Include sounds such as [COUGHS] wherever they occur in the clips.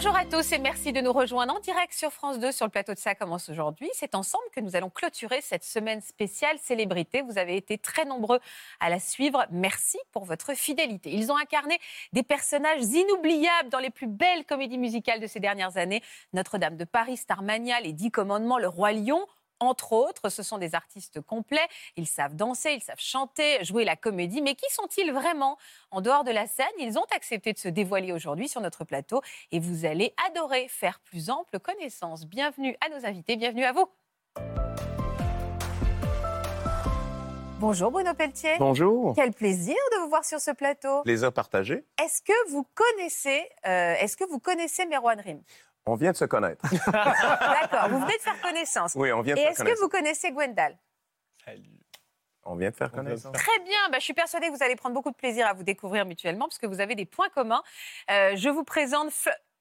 Bonjour à tous et merci de nous rejoindre en direct sur France 2 sur le plateau de Ça commence aujourd'hui. C'est ensemble que nous allons clôturer cette semaine spéciale célébrité. Vous avez été très nombreux à la suivre. Merci pour votre fidélité. Ils ont incarné des personnages inoubliables dans les plus belles comédies musicales de ces dernières années. Notre-Dame de Paris, Starmania, Les Dix Commandements, Le Roi Lion entre autres. Ce sont des artistes complets. Ils savent danser, ils savent chanter, jouer la comédie. Mais qui sont-ils vraiment? En dehors de la scène Ils ont accepté de se dévoiler aujourd'hui sur notre plateau et vous allez adorer faire plus ample connaissance. Bienvenue à nos invités, bienvenue à vous. Bonjour Bruno Pelletier. Bonjour. Quel plaisir de vous voir sur ce plateau. Plaisir partagé. Est-ce que vous connaissez, euh, est-ce que vous connaissez Merwan Rim? On vient de se connaître. [LAUGHS] D'accord, vous venez de faire connaissance. Oui, on vient de Et faire est-ce que connaissance. vous connaissez Gwendal? On vient de faire connaissance. Très bien, bah, je suis persuadée que vous allez prendre beaucoup de plaisir à vous découvrir mutuellement parce que vous avez des points communs. Euh, je vous présente.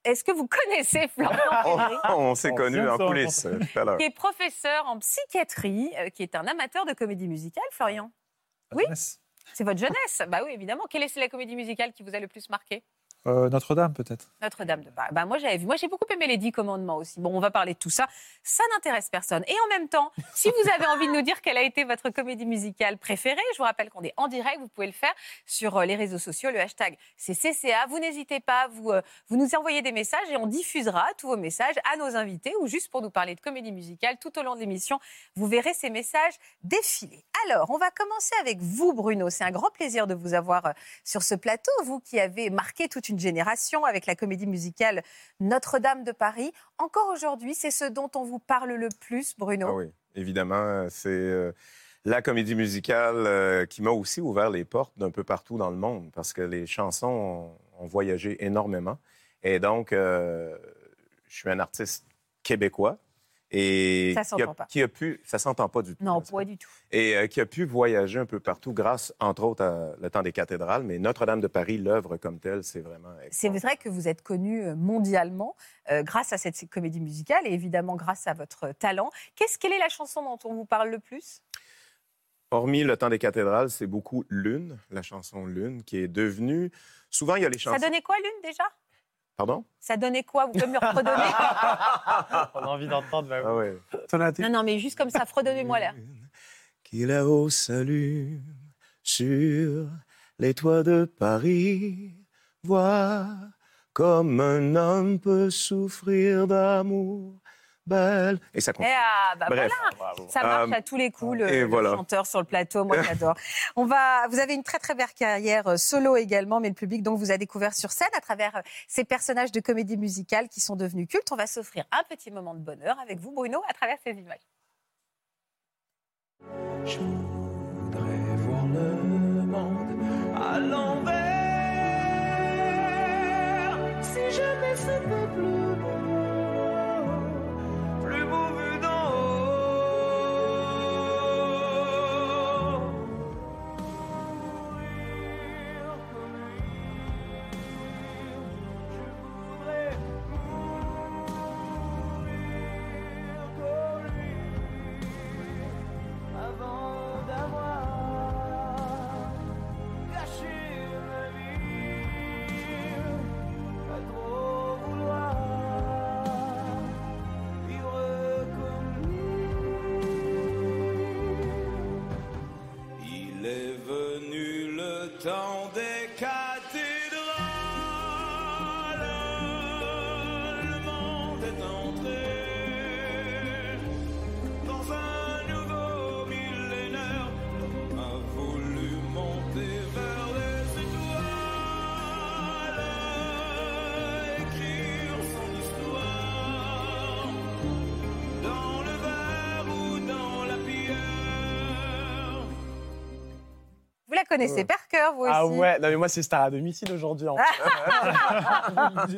Est-ce que vous connaissez Florian [LAUGHS] Oh, Ferry on s'est On connus vient de en se coulisses euh, tout à l'heure. qui est professeur en psychiatrie, euh, qui est un amateur de comédie musicale, Florian. Oui. C'est votre jeunesse Bah oui, évidemment. Quelle est la comédie musicale qui vous a le plus marqué? Euh, Notre-Dame, peut-être. Notre-Dame de Paris. Bah, moi, j'avais vu. Moi, j'ai beaucoup aimé les Dix Commandements aussi. Bon, on va parler de tout ça. Ça n'intéresse personne. Et en même temps, si vous avez envie de nous dire quelle a été votre comédie musicale préférée, je vous rappelle qu'on est en direct. Vous pouvez le faire sur euh, les réseaux sociaux. Le hashtag, c'est CCA. Vous n'hésitez pas. Vous, euh, vous nous envoyez des messages et on diffusera tous vos messages à nos invités ou juste pour nous parler de comédie musicale tout au long de l'émission. Vous verrez ces messages défiler. Alors, on va commencer avec vous, Bruno. C'est un grand plaisir de vous avoir sur ce plateau. Vous qui avez marqué toute une génération avec la comédie musicale Notre-Dame de Paris. Encore aujourd'hui, c'est ce dont on vous parle le plus, Bruno. Ah oui, évidemment, c'est euh, la comédie musicale euh, qui m'a aussi ouvert les portes d'un peu partout dans le monde parce que les chansons ont, voyagé énormément. Et donc, euh, je suis un artiste québécois. Et Ça qui, a, pas. qui a pu, ça s'entend pas du tout. Non, pas du tout. et euh, qui a pu voyager un peu partout grâce, entre autres, à le temps des cathédrales. Mais Notre-Dame de Paris, l'œuvre comme telle, c'est vraiment. C'est vrai que vous êtes connu euh, mondialement euh, grâce à cette comédie musicale et évidemment grâce à votre talent. Qu'est-ce quelle est la chanson dont on vous parle le plus? Hormis le temps des cathédrales, c'est beaucoup Lune, la chanson Lune, qui est devenue. Souvent, il y a les chansons. Ça donnait quoi, Lune, déjà? Pardon? Ça donnait quoi? Vous pouvez me le redonner? [LAUGHS] On a envie d'entendre. bah Ah oui. ouais. Non, non, mais juste comme ça, fredonnez-moi l'air. Qui là-haut s'allume sur les toits de Paris. Vois comme un homme peut souffrir d'amour belle. Et ça Eh, continue. ah, bah Bref. voilà Ça marche Euh, à tous les coups, le, et le voilà. chanteur sur le plateau, moi j'adore. On va, vous avez une très très belle carrière euh, solo également, mais le public donc vous a découvert sur scène à travers euh, ces personnages de comédie musicale qui sont devenus cultes. On va s'offrir un petit moment de bonheur avec vous, Bruno, à travers ces images. Je voudrais voir le monde à l'envers. Si jamais c'était plus beau, connaissez Ouais. par cœur, vous aussi. Ah ouais, non mais moi c'est star à domicile aujourd'hui. En fait. [LAUGHS]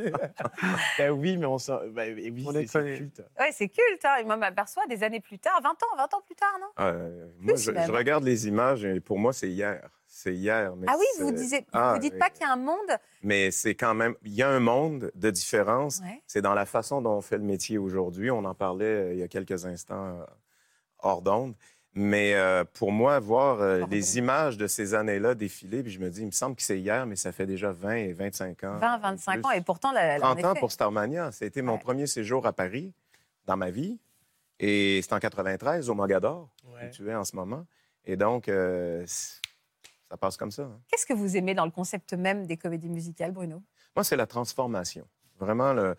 Ben oui, mais on s'en- ben oui, On c'est- les c'est culte. Ouais, c'est culte. Hein. Et moi, je m'aperçois des années plus tard, 20 ans, 20 ans plus tard, non? Euh, moi, je, regarde les images et pour moi, c'est hier. C'est hier. Mais Ah oui, c'est- vous disiez, Ah, vous dites oui. pas qu'il y a un monde. Mais c'est quand même, il y a un monde de différence. Ouais. C'est dans la façon dont on fait le métier aujourd'hui. On en parlait euh, il y a quelques instants euh, hors d'onde. Mais euh, pour moi, voir euh, les images de ces années-là défiler, puis je me dis, il me semble que c'est hier, mais ça fait déjà 20 et 25 ans. 20, 25 plus. ans, et pourtant, la, la- en 30 ans pour Starmania. C'était mon Ouais. premier séjour à Paris dans ma vie. Et c'est en 93, au Mogador, Ouais. où tu es en ce moment. Et donc, euh, ça passe comme ça. hein. Qu'est-ce que vous aimez dans le concept même des comédies musicales, Bruno? Moi, c'est la transformation. Vraiment, le,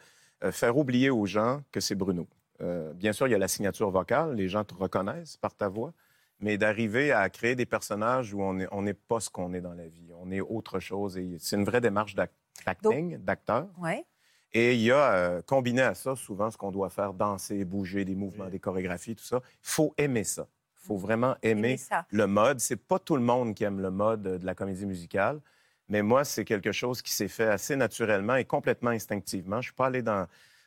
faire oublier aux gens que c'est Bruno. Euh, bien sûr, il y a la signature vocale, les gens te reconnaissent par ta voix, mais d'arriver à créer des personnages où on n'est on n'est pas ce qu'on est dans la vie, on est autre chose. Et c'est une vraie démarche d'ac- d'acting, d'acteur. Ouais. Et il y a, euh, combiné à ça, souvent, ce qu'on doit faire, danser, bouger, des mouvements, des chorégraphies, tout ça. Il faut aimer ça. Il faut vraiment aimer Aimez ça. le mode. C'est pas tout le monde qui aime le mode euh, de la comédie musicale, mais moi, c'est quelque chose qui s'est fait assez naturellement et complètement instinctivement. Je suis pas allé dans,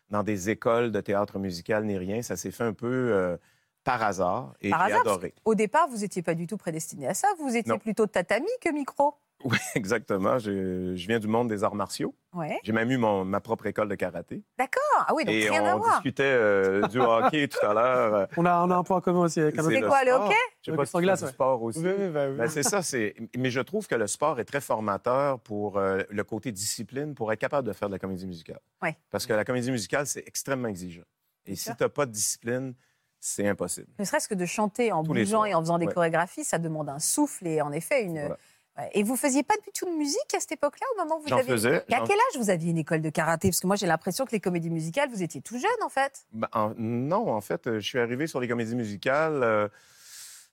dans des écoles de théâtre musical ni rien. Ça s'est fait un peu euh, par hasard et Par j'ai hasard, adoré. Au départ, vous n'étiez pas du tout prédestiné à ça. Vous étiez Non. plutôt tatami que micro. Oui, [LAUGHS] exactement. Je, je viens du monde des arts martiaux. Ouais. J'ai même eu mon- ma propre école de karaté. D'accord. Ah oui, donc et rien à on voir. discutait euh, du hockey tout à l'heure. [LAUGHS] On a, on a un point commun aussi C'est quoi, le hockey? Je sais pas si glace, ouais. sport aussi. Oui, oui, oui. Ben, c'est ça, c'est. Mais je trouve que le sport est très formateur pour euh, le côté discipline, pour être capable de faire de la comédie musicale. Ouais. Parce que la comédie musicale, c'est extrêmement exigeant. Et si tu n'as pas de discipline, c'est impossible. Ne serait-ce que de chanter en Tous bougeant et en faisant des Ouais. chorégraphies, ça demande un souffle et en effet une. Voilà. Ouais. Et vous faisiez pas du tout de musique à cette époque-là, au moment où vous J'en aviez. faisais. Et à quel âge vous aviez une école de karaté? Parce que moi, j'ai l'impression que les comédies musicales, vous étiez tout jeune, en fait. Ben, en- Non, en fait, euh, je suis arrivé sur les comédies musicales euh,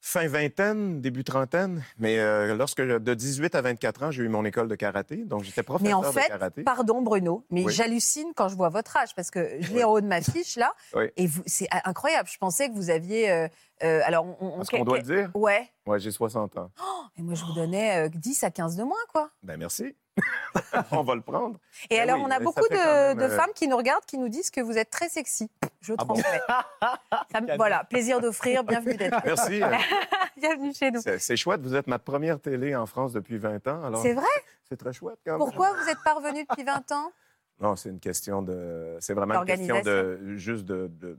fin vingtaine, début trentaine. Mais euh, lorsque de 18 à 24 ans, j'ai eu mon école de karaté. Donc, j'étais Mais professeur en fait, de karaté. pardon Bruno, mais Oui. j'hallucine quand je vois votre âge parce que je l'ai en haut de ma fiche là, Oui. et vous, c'est incroyable. Je pensais que vous aviez, euh, euh, alors, on, on- Parce que- qu'on doit le dire? Ouais. Ouais, j'ai 60 ans. Et moi, je vous donnais euh, 10 à 15 de moins, quoi. Ben merci. [LAUGHS] on va le prendre. Et Ben alors, oui, on a beaucoup de, même, de euh, femmes qui nous regardent, qui nous disent que vous êtes très sexy. Je Ah bon? transmets. [LAUGHS] Voilà, plaisir d'offrir, bienvenue d'être là. Merci. [LAUGHS] bienvenue chez nous. C'est chouette, vous êtes ma première télé en France depuis 20 ans. Alors, C'est vrai? C'est très chouette quand même. Pourquoi vous êtes parvenu depuis 20 ans? Non, c'est une question de. C'est vraiment une question de. Juste de. de-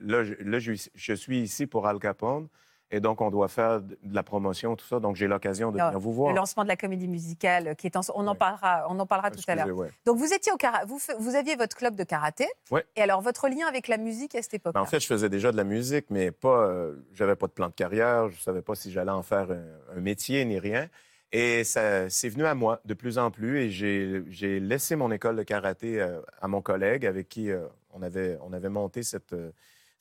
Là, je, là, je, je suis ici pour Al Capone et donc on doit faire de la promotion, tout ça. Donc j'ai l'occasion de Non, venir vous voir. Le lancement de la comédie musicale euh, qui est en... On en parlera, on en parlera tout à l'heure. Ouais. Donc vous étiez au kara... vous, aviez votre club de karaté. Ouais. Et alors votre lien avec la musique à cette époque Ben, en fait, je faisais déjà de la musique, mais pas. euh, J'avais pas de plan de carrière. Je savais pas si j'allais en faire un, un métier ni rien. Et ça, c'est venu à moi de plus en plus. Et j'ai j'ai laissé mon école de karaté euh, à mon collègue avec qui euh, on, avait, on avait monté cette, euh,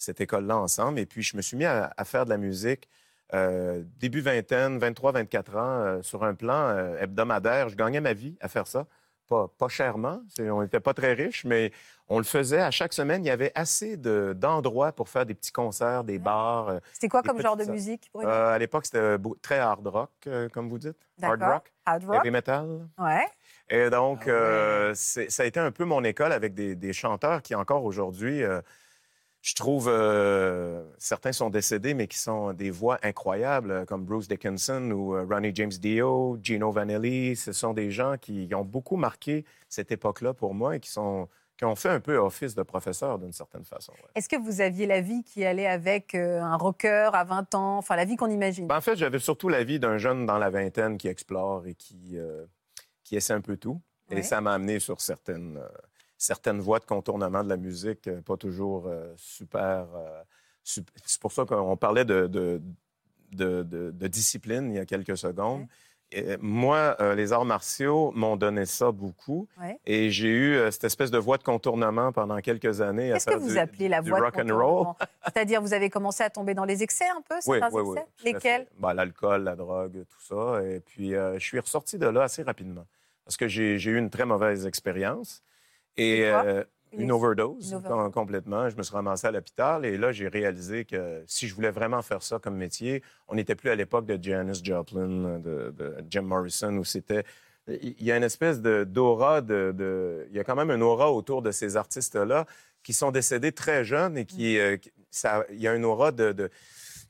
cette école-là ensemble. Et puis, je me suis mis à, à faire de la musique euh, début vingtaine, 23, 24 ans, euh, sur un plan euh, hebdomadaire. Je gagnais ma vie à faire ça. Pas, pas chèrement. On n'était pas très riches, mais on le faisait à chaque semaine. Il y avait assez de- d'endroits pour faire des petits concerts, des bars. euh, C'était quoi comme genre de musique à l'époque, c'était très hard rock, comme vous dites. Hard rock, Hard rock. heavy metal. Ouais. Et donc, Ah ouais. ça a été un peu mon école avec des, des chanteurs qui, encore aujourd'hui, je trouve, euh, certains sont décédés, mais qui sont des voix incroyables, euh, comme Bruce Dickinson ou euh, Ronnie James Dio, Gino Vanelli. Ce sont des gens qui ont beaucoup marqué cette époque-là pour moi et qui, sont, qui ont fait un peu office de professeur d'une certaine façon. ouais. Est-ce que vous aviez la vie qui allait avec euh, un rocker à 20 ans Enfin, la vie qu'on imagine? Ben, en fait, j'avais surtout la vie d'un jeune dans la vingtaine qui explore et qui, euh, qui essaie un peu tout. Ouais. Et ça m'a amené sur certaines, euh, certaines voies de contournement de la musique, euh, pas toujours euh, super. euh, sup- C'est pour ça qu'on parlait de, de, de- de- de discipline il y a quelques secondes. Et, moi, euh, les arts martiaux m'ont donné ça beaucoup. Ouais. Et j'ai eu euh, cette espèce de voie de contournement pendant quelques années. Qu'est-ce que vous du- appelez la voie de rock and roll. contournement? C'est-à-dire, vous avez commencé à tomber dans les excès un peu, Oui, certains oui, excès? Lesquels? Ben, L'alcool, la drogue, tout ça. Et puis, euh, je suis ressorti de là assez rapidement parce que j'ai eu une très mauvaise expérience. Et euh, une overdose, Une overdose. com- complètement. Je me suis ramassé à l'hôpital et là, j'ai réalisé que si je voulais vraiment faire ça comme métier, on n'était plus à l'époque de Janis Joplin, de, de Jim Morrison, où c'était. Il y a une espèce d'aura, de, de- il y a quand même une aura autour de ces artistes-là qui sont décédés très jeunes et qui. euh, qui- ça, il y a une aura de,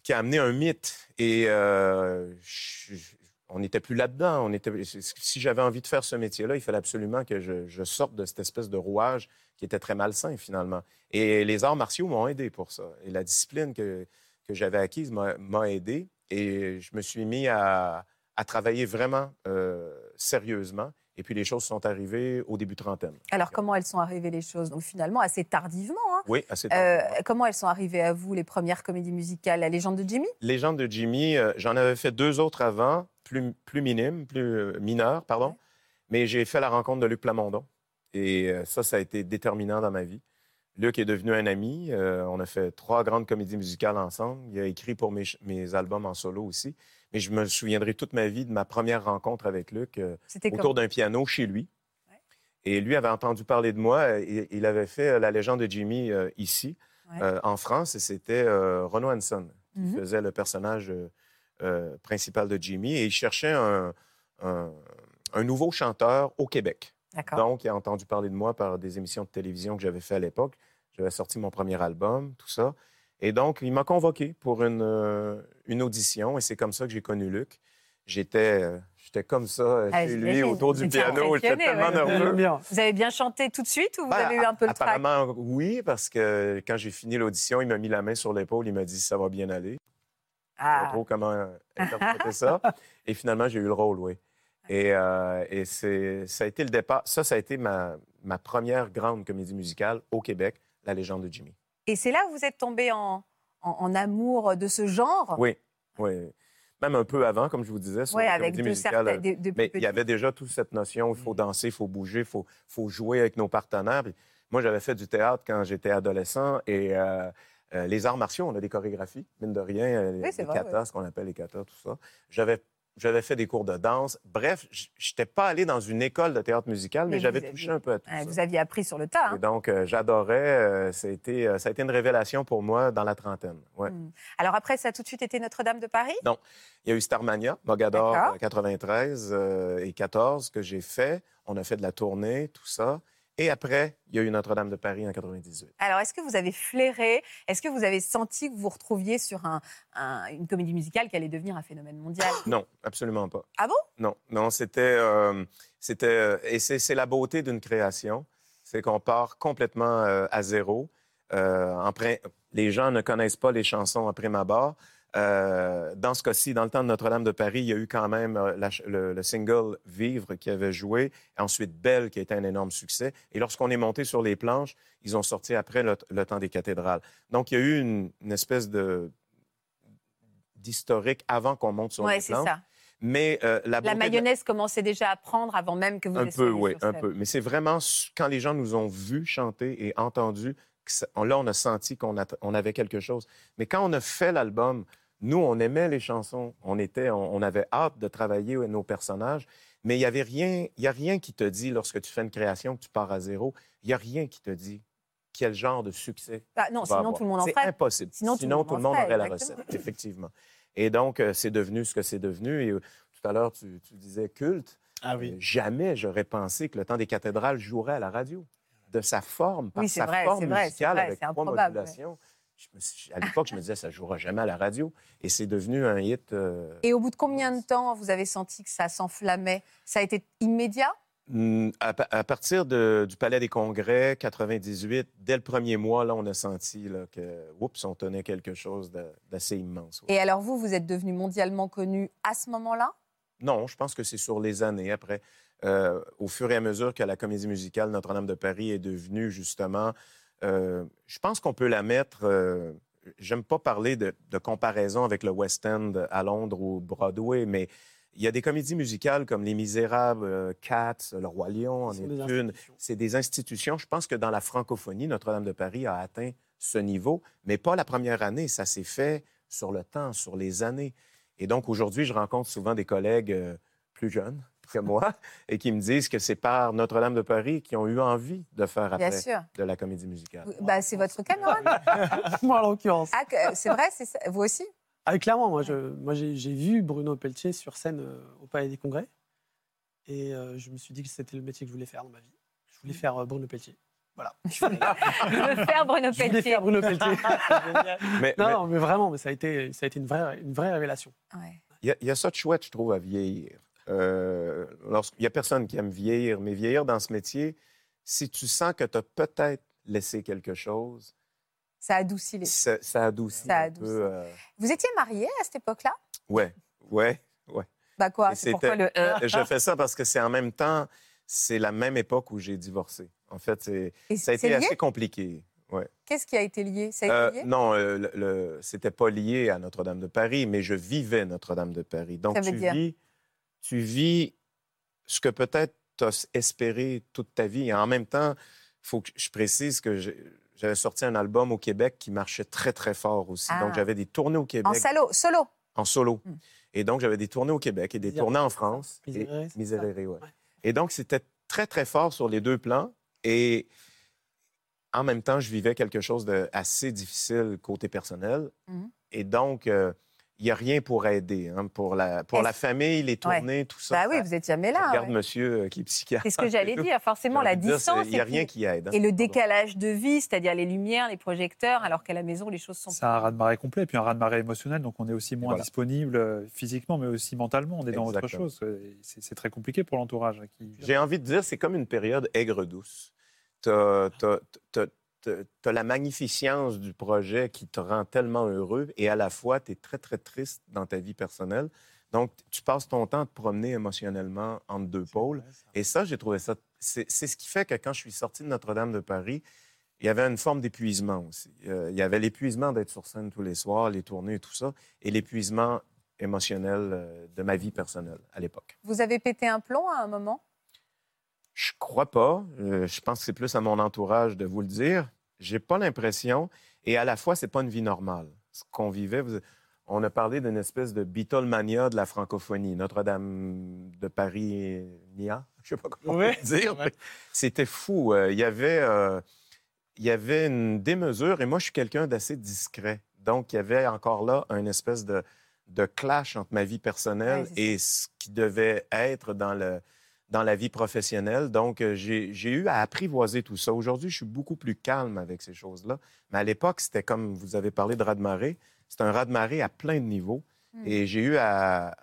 qui a amené un mythe. Et euh, je- on n'était plus là-dedans. On était, si j'avais envie de faire ce métier-là, il fallait absolument que je, je sorte de cette espèce de rouage qui était très malsain, finalement. Et les arts martiaux m'ont aidé pour ça. Et la discipline que, que j'avais acquise m'a aidé. Et je me suis mis à, à travailler vraiment euh, sérieusement. Et puis les choses sont arrivées au début trentaine. Alors, comment elles sont arrivées les choses? Donc, finalement, assez tardivement. hein. Oui, assez Euh, tardivement. comment elles sont arrivées à vous, les premières comédies musicales? La légende de Jimmy? Légende de Jimmy, euh, j'en avais fait deux autres avant, plus, plus minimes, plus euh, mineurs, pardon. Mais j'ai fait la rencontre de Luc Plamondon. Et euh, ça, ça a été déterminant dans ma vie. Luc est devenu un ami. Euh, on a fait trois grandes comédies musicales ensemble. Il a écrit pour mes, albums en solo aussi. Mais je me souviendrai toute ma vie de ma première rencontre avec Luc euh, autour d'un piano chez lui. Ouais. Et lui avait entendu parler de moi. Il, avait fait la légende de Jimmy euh, ici, Ouais. en France, et c'était Renaud Hanson qui Mhm. faisait le personnage euh, principal de Jimmy. Et il cherchait un, un- un nouveau chanteur au Québec. Donc, il a entendu parler de moi par des émissions de télévision que j'avais fait à l'époque. J'avais sorti mon premier album, tout ça. Et donc, il m'a convoqué pour une, euh, une audition, et c'est comme ça que j'ai connu Luc. J'étais euh, j'étais comme ça Ah, chez lui, [LAUGHS] autour du piano. J'étais tellement ouais. nerveux. Vous avez bien chanté tout de suite ou vous Ben, avez eu un peu le trac? Apparemment, oui, parce que quand j'ai fini l'audition, il m'a mis la main sur l'épaule, il m'a dit ça va bien aller. Pas Ah, trop comment [LAUGHS] interpréter ça. Et finalement, j'ai eu le rôle, oui. Et, euh, et c'est, ça a été le départ. Ça, ça a été ma, ma première grande comédie musicale au Québec, La légende de Jimmy. Et c'est là où vous êtes tombé en, en- en amour de ce genre? Oui, oui. Même un peu avant, comme je vous disais, sur Ouais, la avec musicale. certains- des- de Mais il y avait déjà toute cette notion, il faut danser, il faut bouger, il faut, faut jouer avec nos partenaires. Puis moi, j'avais fait du théâtre quand j'étais adolescent et euh, euh, les arts martiaux, on a des chorégraphies, mine de rien, euh, Oui, les, vrai, katas, ce qu'on appelle les katas, tout ça. J'avais, j'avais fait des cours de danse. Bref, je n'étais pas allé dans une école de théâtre musical, mais, Mais vous j'avais aviez- touché un peu à tout Ah, ça. Vous aviez appris sur le tas. hein. Et donc, euh, j'adorais. euh, ça, a été, euh, ça a été une révélation pour moi dans la trentaine. Ouais. Hmm. Alors après, ça a tout de suite été Notre-Dame de Paris? Il y a eu Starmania, Mogador D'accord. euh, 93 euh, et 14 que j'ai fait. On a fait de la tournée, tout ça. Et après, il y a eu Notre-Dame de Paris en 98. Alors, est-ce que vous avez flairé, est-ce que vous avez senti que vous vous retrouviez sur un- un- une comédie musicale qui allait devenir un phénomène mondial? [GASPS] Non, absolument pas. Ah bon? Non, non, c'était, euh, c'était, euh, et c'est, la beauté d'une création, c'est qu'on part complètement euh, à zéro. Euh, en les gens ne connaissent pas les chansons après ma barre. Euh, dans ce cas-ci, dans le temps de Notre-Dame de Paris, il y a eu quand même euh, la le, le single Vivre qui avait joué, ensuite Belle qui a été un énorme succès. Et lorsqu'on est monté sur les planches, ils ont sorti après le, le temps des cathédrales. Donc il y a eu une, une espèce de d'historique avant qu'on monte sur les c'est planches. ça. Mais euh, la, La de mayonnaise commençait déjà à prendre avant même que vous un ne peu, oui, un peu. Mais c'est vraiment quand les gens nous ont vus chanter et entendus, là, on a senti qu'on on avait quelque chose. Mais quand on a fait l'album, nous, on aimait les chansons. On, était, on, on avait hâte de travailler avec nos personnages. Mais il n'y avait rien, il y a rien qui te dit, lorsque tu fais une création, que tu pars à zéro, il n'y a rien qui te dit quel genre de succès Ah, non, sinon avoir. tout le monde en C'est ferait. impossible. Sinon, Sinon, tout le monde en ferait, aurait la recette, effectivement. Et donc, euh, c'est devenu ce que c'est devenu. Et euh, tout à l'heure, tu, tu disais culte. Ah Euh, oui. Jamais j'aurais pensé que le temps des cathédrales jouerait à la radio. De sa forme, par Oui, c'est sa vrai, forme c'est c'est musicale vrai, avec c'est trois improbable, modulations. Je me suis- à l'époque, je me disais, ça ne jouera jamais à la radio. Et c'est devenu un hit. euh, Et au bout de combien de temps vous avez senti que ça s'enflammait? Ça a été immédiat? Mm, à, pa- à partir de- du Palais des Congrès, 98, dès le premier mois, là, on a senti là, que, oups, on tenait quelque chose d'assez immense. ouais. Et alors vous, vous êtes devenu mondialement connu à ce moment-là? Non, je pense que c'est sur les années après. Euh, au fur et à mesure que la comédie musicale Notre-Dame de Paris est devenue justement, euh, je pense qu'on peut la mettre. euh, J'aime pas parler de, de comparaison avec le West End à Londres ou Broadway, mais il y a des comédies musicales comme Les Misérables, euh, Cats, Le Roi Lion en est une. institutions. C'est des institutions. Je pense que dans la francophonie, Notre-Dame de Paris a atteint ce niveau, mais pas la première année. Ça s'est fait sur le temps, sur les années. Et donc aujourd'hui, je rencontre souvent des collègues euh, plus jeunes que moi et qui me disent que c'est par Notre-Dame de Paris qui ont eu envie de faire Bien après sûr. de la comédie musicale. Bah, c'est votre cas, [LAUGHS] Moi, en l'occurrence. Ah, c'est vrai, c'est ça. vous aussi? Ah, clairement, moi, je, moi j'ai, j'ai vu Bruno Pelletier sur scène euh, au Palais des Congrès. Et euh, je me suis dit que c'était le métier que je voulais faire dans ma vie. Je voulais faire euh, Bruno Pelletier. Voilà. Je voulais, [LAUGHS] Je faire Bruno je voulais Pelletier. faire Bruno Pelletier. [LAUGHS] Mais non, mais non, mais vraiment, mais ça a été, ça a été une, vraie, une vraie révélation. Ouais. il y, a- il y a ça de chouette, je trouve, à vieillir. Euh, lorsqu- il n'y a personne qui aime vieillir, mais vieillir dans ce métier, si tu sens que tu as peut-être laissé quelque chose, Ça adoucit les. ça, ça adoucit Ça un adoucit. peu. euh, Vous étiez marié à cette époque-là? Ouais, ouais. Bah quoi Et C'est pourquoi le. [LAUGHS] Je fais ça parce que c'est en même temps, c'est la même époque où j'ai divorcé. En fait, et ça a été lié? assez compliqué. Ouais. Qu'est-ce qui a été lié? Ça a été Euh, non, euh, le, le- c'était pas lié à Notre-Dame de Paris, mais je vivais Notre-Dame de Paris. Donc, Ça veut tu dire? vis, tu vis ce que peut-être tu as espéré toute ta vie. Et en même temps, il faut que je précise que j'avais sorti un album au Québec qui marchait très, très fort aussi. Ah. Donc, j'avais des tournées au Québec En salo, solo. en solo. Hmm. Et donc, j'avais des tournées au Québec et des tournées en? France. Et- ouais. Ouais. Et donc, c'était très, très fort sur les deux plans. Et en même temps, je vivais quelque chose d'assez difficile côté personnel. Mhm. Et donc, euh, il n'y a rien pour aider. hein, pour la, pour la famille, les tournées, tout ça. Bah oui, ça- vous êtes jamais je là. regarde ouais. monsieur euh, qui est psychiatre. C'est ce que j'allais dire. Forcément, la distance Il n'y a rien qui aide. hein. et le décalage de vie, c'est-à-dire les lumières, les projecteurs, alors qu'à la maison, les choses sont. C'est un raz-de-marée complet, et puis un raz-de-marée émotionnel, donc on est aussi moins voilà. disponible euh, physiquement, mais aussi mentalement. On est dans autre chose. Et C'est c'est très compliqué pour l'entourage. hein, Qui... J'ai envie de dire, c'est comme une période aigre-douce. Tu as, la magnificence du projet qui te rend tellement heureux et à la fois, tu es très, très triste dans ta vie personnelle. Donc, tu passes ton temps à te promener émotionnellement entre deux pôles. Et ça, j'ai trouvé ça. C'est c'est ce qui fait que quand je suis sorti de Notre-Dame de Paris, il y avait une forme d'épuisement aussi. Euh, il y avait l'épuisement d'être sur scène tous les soirs, les tournées et tout ça, et l'épuisement émotionnel euh, de ma vie personnelle à l'époque. Vous avez pété un plomb à un moment? Je crois pas. Euh, je pense que c'est plus à mon entourage de vous le dire. J'ai pas l'impression. Et à la fois, c'est pas une vie normale. Ce qu'on vivait, vous- on a parlé d'une espèce de Beatlemania de la francophonie. Notre-Dame de Paris, Nia, je sais pas comment Ouais, on peut dire. ouais. C'était fou. Euh, Il y avait, euh, il y avait une démesure. Et moi, je suis quelqu'un d'assez discret. Donc, il y avait encore là une espèce de, de clash entre ma vie personnelle Ouais, et ce qui devait être dans le dans la vie professionnelle. Donc, euh, j'ai eu à apprivoiser tout ça. Aujourd'hui, je suis beaucoup plus calme avec ces choses-là. Mais à l'époque, c'était comme vous avez parlé de raz-de-marée. C'était un raz-de-marée à plein de niveaux. Hmm. Et j'ai eu à,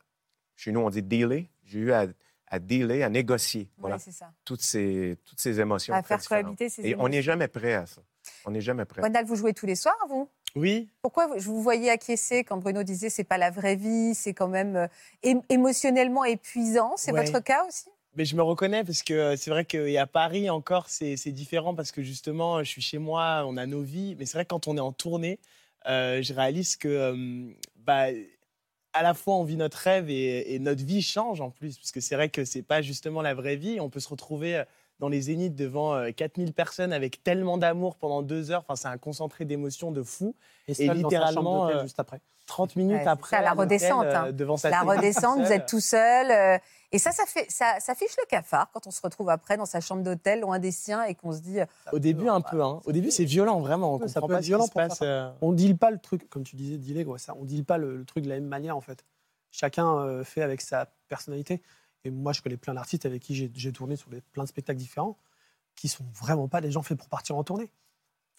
chez nous, on dit dealer. J'ai eu à, à dealer, à négocier. Voilà, Oui, c'est ça. toutes, ces, toutes ces émotions. À faire cohabiter ces Et on n'est jamais prêt à ça. On n'est jamais prêt. Gwendal, vous jouez tous les soirs, vous? Oui, Pourquoi vous- je vous voyais acquiescer quand Bruno disait c'est pas la vraie vie, c'est quand même euh, émotionnellement épuisant C'est Ouais. votre cas aussi? Mais je me reconnais parce que euh, c'est vrai qu'à Paris encore, c'est différent parce que justement, je suis chez moi, on a nos vies. Mais c'est vrai que quand on est en tournée, euh, je réalise que bah, à la fois on vit notre rêve et, et notre vie change en plus. Parce que c'est vrai que c'est pas justement la vraie vie. On peut se retrouver euh, dans les zéniths devant euh, 4000 personnes avec tellement d'amour pendant deux heures. Enfin, c'est un concentré d'émotions de fou. et, sa littéralement, euh, juste après. 30 minutes Ouais, après. ça, la redescente, euh, hein. devant sa La redescente, vous êtes tout seul. euh, et ça, ça, fait, ça, ça fiche le cafard quand on se retrouve après dans sa chambre d'hôtel, loin des siens, et qu'on se dit euh, Au début, un peu. Hein. Au début, c'est violent, vraiment. On Ouais, ça comprend peut pas être violent qui se pour passe. certains. euh. On deal pas le truc, comme tu disais, dealer, quoi, ça. On deal pas le, le truc de la même manière, en fait. Chacun euh, fait avec sa personnalité. Et moi, je connais plein d'artistes avec qui j'ai- tourné sur des, plein de spectacles différents, qui sont vraiment pas des gens faits pour partir en tournée.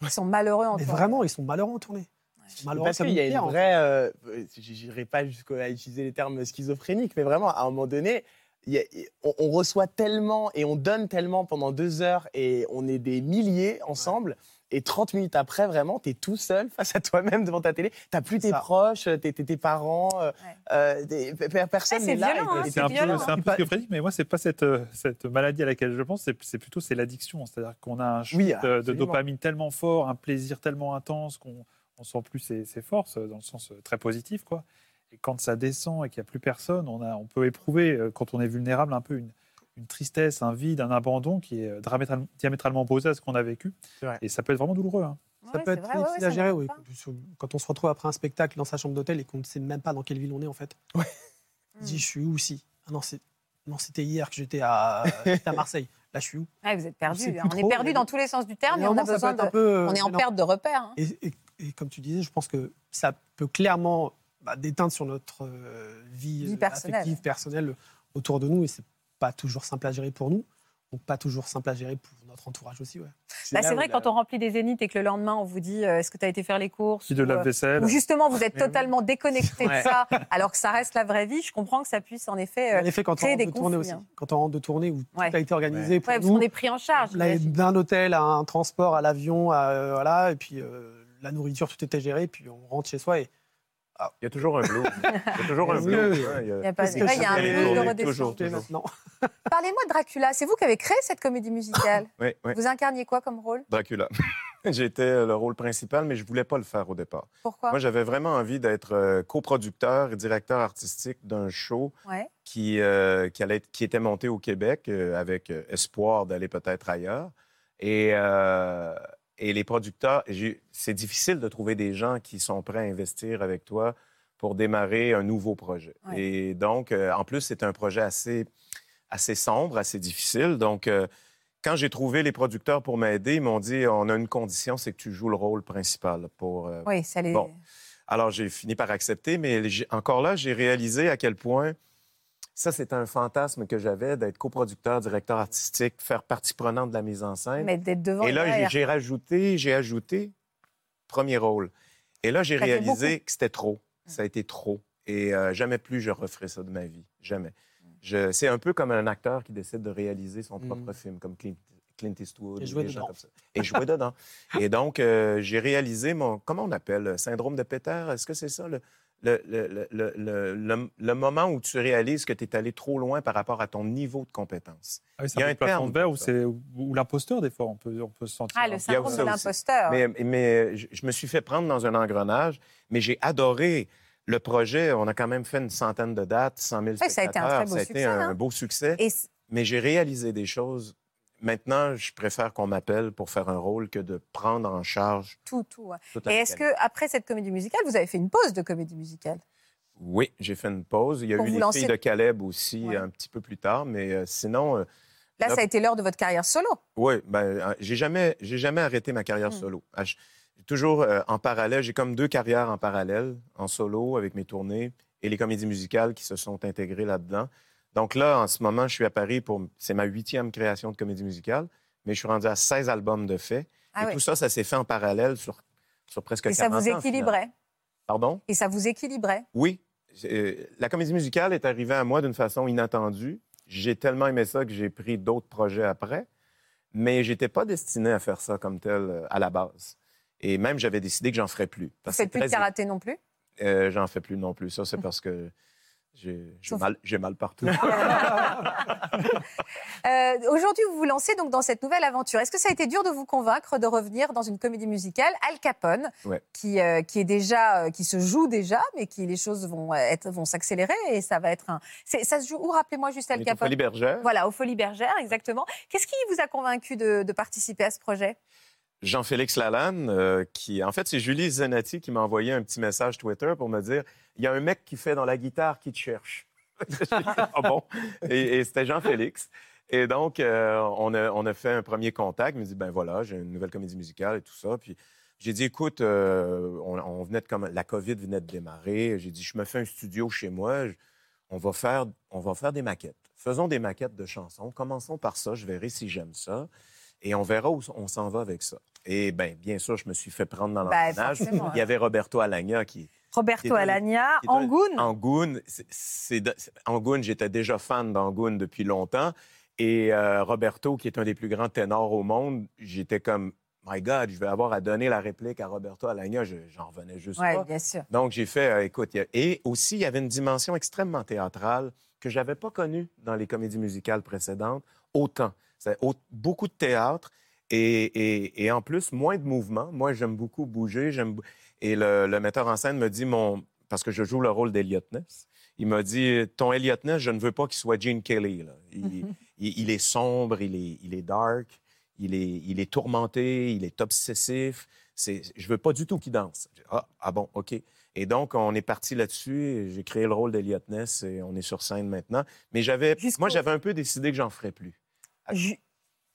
ils sont malheureux en Mais tournée. vraiment, ils sont malheureux en tournée. Malheureux Parce qu'il y a une vraie. Euh, J'irai pas jusqu'à utiliser les termes schizophréniques, mais vraiment, à un moment donné, il y a- on, on reçoit tellement et on donne tellement pendant deux heures et on est des milliers ensemble. Et 30 minutes après, vraiment, tu es tout seul [LAUGHS] face à toi-même devant ta télé. Tu plus tes Ça. proches, tes, tes- tes parents, euh, euh, des- personne n'est là. hein, c'est un, violent, peu, c'est un peu schizophrénique, mais moi, c'est pas cette, euh, cette maladie à laquelle je pense, c'est plutôt c'est l'addiction. C'est-à-dire qu'on a un shoot Oui, euh, de dopamine tellement fort, un plaisir tellement intense qu'on on sent plus ses, ses forces, euh, dans le sens euh, très positif. Quoi. Et quand ça descend et qu'il n'y a plus personne, on, a, on peut éprouver, euh, quand on est vulnérable, un peu une, une tristesse, un vide, un abandon qui est euh, diamétral- diamétralement opposé à ce qu'on a vécu. Et ça peut être vraiment douloureux. hein. Ça Ouais, peut être vrai, ouais, difficile ouais, à ça gérer, m'étonne oui. pas. Quand on se retrouve après un spectacle dans sa chambre d'hôtel et qu'on ne sait même pas dans quelle ville on est, en fait. Ouais. On se dit, je suis où aussi Ah non, c'était hier que [LAUGHS] j'étais à, Marseille. Là, je suis où? Ouais, vous êtes On perdu. plus On est perdu mais- dans tous les sens du terme et on a besoin de. peu, euh, On est en gênant. perte de repères. hein. Et, et- et comme tu disais, je pense que ça peut clairement bah, déteindre sur notre euh, vie, Vie euh, personnelle. affective, personnelle autour de nous. Et c'est pas toujours simple à gérer pour nous. Donc, pas toujours simple à gérer pour notre entourage aussi. Ouais. Bah, c'est vrai, la- quand on remplit des zéniths et que le lendemain, on vous dit euh, est-ce que tu as été faire les courses Puis de ou, euh, lave-vaisselle. ou justement, vous êtes Mais oui. totalement déconnecté de ça, alors que ça reste la vraie vie, je comprends que ça puisse en effet. euh, en effet, quand on créer rentre des de tournée conflits, aussi. hein. Quand on rentre de tournée où Ouais. tout a été organisé pour ouais, parce nous. qu'on est pris en charge. D'un hôtel à un transport, à l'avion, à, euh, voilà, et puis euh, la nourriture, tout était géré, puis on rentre chez soi et Il y a toujours un blues. [LAUGHS] Il y a toujours un blues. il y a- Il y a pas- Parce que ouais, il y a un blues de redescente. maintenant. [LAUGHS] Parlez-moi de Dracula. C'est vous qui avez créé cette comédie musicale. [COUGHS] Oui, oui. Vous incarniez quoi comme rôle? Dracula. [LAUGHS] J'étais le rôle principal, mais je voulais pas le faire au départ. Pourquoi? Moi, j'avais vraiment envie d'être euh, coproducteur et directeur artistique d'un show Ouais. qui, euh, qui, allait être- qui était monté au Québec euh, avec euh, espoir d'aller peut-être ailleurs. Et, euh, et les producteurs, c'est difficile de trouver des gens qui sont prêts à investir avec toi pour démarrer un nouveau projet. Ouais. Et donc, euh, en plus, c'est un projet assez, assez sombre, assez difficile. Donc, euh, quand j'ai trouvé les producteurs pour m'aider, ils m'ont dit on a une condition, c'est que tu joues le rôle principal pour, euh, Oui, ça les. Bon. alors, j'ai fini par accepter, mais encore là, j'ai réalisé à quel point ça, c'était un fantasme que j'avais d'être coproducteur, directeur artistique, faire partie prenante de la mise en scène. Mais d'être devant. Et là, j'ai- rajouté, j'ai ajouté premier rôle. Et là, j'ai réalisé que c'était trop. Ça a été trop. Et euh, jamais plus je referai ça de ma vie. Jamais. Je- C'est un peu comme un acteur qui décide de réaliser son propre Mm. film, comme Clint, Clint Eastwood. Et ou jouer des gens dedans. comme ça. Et jouer dedans. Et donc, euh, j'ai réalisé mon... Comment on appelle? le Syndrome de Peter? Est-ce que c'est ça? Le, le, le, le, le- le- le- le moment où tu réalises que tu es allé trop loin par rapport à ton niveau de compétence. Ah oui, Il y a un terme de verre pour ou, ça. c'est- ou l'imposteur, des fois, on peut, on peut se sentir. Ah, le syndrome de l'imposteur. Mais, mais je, je me suis fait prendre dans un engrenage, mais j'ai adoré le projet. On a quand même fait une centaine de dates, 100 000 Oui, ça a été un spectateurs. très beau Ça a succès, été un, hein. un beau succès. Et Mais j'ai réalisé des choses. Maintenant, je préfère qu'on m'appelle pour faire un rôle que de prendre en charge tout, tout. Et est-ce que après cette comédie musicale, vous avez fait une pause de comédie musicale? Oui, j'ai fait une pause. Il y a Pour eu les lancer- filles de Caleb aussi Ouais. un petit peu plus tard, mais euh, sinon, euh, Là, Là- ça a été l'heure de votre carrière solo. Oui, ben, euh, j'ai jamais, j'ai jamais arrêté ma carrière Mm. solo. Ah, je- Toujours euh, en parallèle, j'ai comme deux carrières en parallèle, en solo avec mes tournées et les comédies musicales qui se sont intégrées là-dedans. Donc là, en ce moment, je suis à Paris pour, c'est ma huitième création de comédie musicale, mais je suis rendu à 16 albums de fait. Ah et oui. tout ça, ça s'est fait en parallèle sur, sur presque Et ça 40 vous ans, finalement. équilibrait. Pardon? Et ça vous équilibrait. Oui. Euh, la comédie musicale est arrivée à moi d'une façon inattendue. J'ai tellement aimé ça que j'ai pris d'autres projets après, mais j'étais pas destiné à faire ça comme tel euh, à la base. Et même, j'avais décidé que j'en ferais plus. Vous Parce que faites plus de karaté non plus? Euh, j'en fais plus non plus. Ça, c'est parce que j'ai mal, j'ai mal partout. [LAUGHS] [LAUGHS] Euh, Aujourd'hui, vous vous lancez donc dans cette nouvelle aventure. Est-ce que ça a été dur de vous convaincre de revenir dans une comédie musicale Al Capone, Ouais. qui, euh, qui est déjà, euh, qui se joue déjà, mais qui les choses vont être, vont s'accélérer et ça va être un. Ça se joue où Rappelez-moi juste Al est au Capone. Folies Bergères. Voilà, aux Folies Bergères, exactement. Qu'est-ce qui vous a convaincu de, de participer à ce projet? Jean-Félix Lalanne, euh, qui, en fait, c'est Julie Zenati qui m'a envoyé un petit message Twitter pour me dire il y a un mec qui fait dans la guitare qui te cherche. [LAUGHS] Ah bon? Et, c'était Jean-Félix. Et donc, euh, on, a, on a fait un premier contact. Il me dit ben voilà, j'ai une nouvelle comédie musicale et tout ça. Puis j'ai dit écoute, euh, on, venait de comme la COVID venait de démarrer. J'ai dit je me fais un studio chez moi. On va faire, on va faire des maquettes. Faisons des maquettes de chansons. Commençons par ça. Je verrai si j'aime ça. Et on verra où on s'en va avec ça. Et bien, bien sûr, je me suis fait prendre dans l'engrenage. forcément, Il y avait Roberto Alagna qui, Roberto Alagna, qui est un- Angoune. Angoune, c'est- c'est de- c'est- Angoune, j'étais déjà fan d'Angoune depuis longtemps. Et euh, Roberto, qui est un des plus grands ténors au monde, j'étais comme, My God, je vais avoir à donner la réplique à Roberto Alagna. Je- J'en revenais juste Oui, pas. bien sûr. Donc, j'ai fait, euh, écoute, a- et aussi, il y avait une dimension extrêmement théâtrale que j'avais pas connue dans les comédies musicales précédentes, autant. Beaucoup de théâtre et, et- et en plus, moins de mouvement. Moi, j'aime beaucoup bouger. J'aime Et le, le metteur en scène me dit, mon... parce que je joue le rôle d'Eliot Ness, il m'a dit, ton Elliot Ness, je ne veux pas qu'il soit Gene Kelly. là. Il, [LAUGHS] il- il est sombre, il est, il est dark. il est, il est tourmenté, il est obsessif. C'est, je veux pas du tout qu'il danse. Ah, ah bon, OK. Et donc, on est parti là-dessus. J'ai créé le rôle d'Eliot Ness et on est sur scène maintenant. Mais j'avais, moi, j'avais un peu décidé que j'en ferais plus.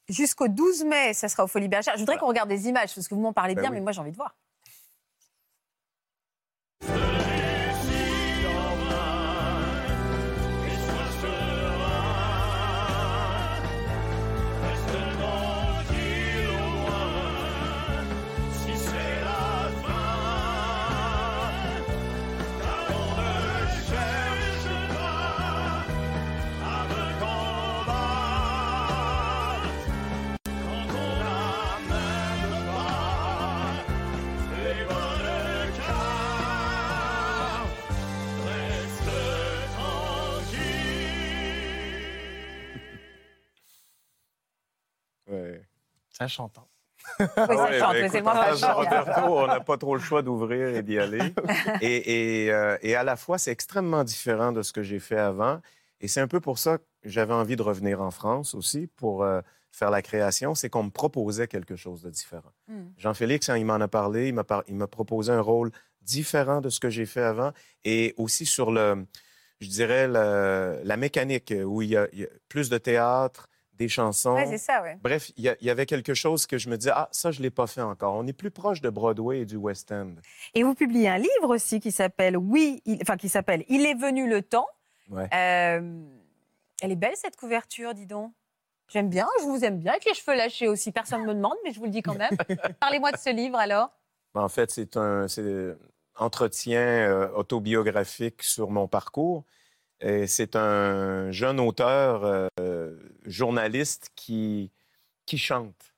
Jusqu'au 12 mai, ça sera au Folie Bergère. Je voudrais qu'on regarde des images, parce que vous m'en parlez Ben bien, oui. mais moi j'ai envie de voir. Ça chante. hein. Oui, ça Ah ouais, chante, ben, écoute, pas Roberto, on n'a chante. pas trop le choix d'ouvrir et d'y aller. [LAUGHS] et, et, euh, et à la fois, c'est extrêmement différent de ce que j'ai fait avant. Et c'est un peu pour ça que j'avais envie de revenir en France aussi pour euh, faire la création. C'est qu'on me proposait quelque chose de différent. Hmm. Jean-Félix, hein, il m'en a parlé, il m'a par- il m'a proposé un rôle différent de ce que j'ai fait avant. Et aussi sur le, je dirais, le- la mécanique, où il y, a, il y a plus de théâtre, des chansons. Ouais, c'est ça, ouais. Bref, il y, avait quelque chose que je me disais, ah, ça, je ne l'ai pas fait encore. On est plus proche de Broadway et du West End. Et vous publiez un livre aussi qui s'appelle Oui, il- enfin qui s'appelle Il est venu le temps. Ouais. Euh, elle est belle cette couverture, dis donc. J'aime bien, je vous aime bien, avec les cheveux lâchés aussi. Personne ne me demande, mais je vous le dis quand même. [LAUGHS] Parlez-moi de ce livre alors. Ben, En fait, c'est un c'est un entretien euh, autobiographique sur mon parcours. Et C'est un jeune auteur, euh, journaliste qui, qui chante.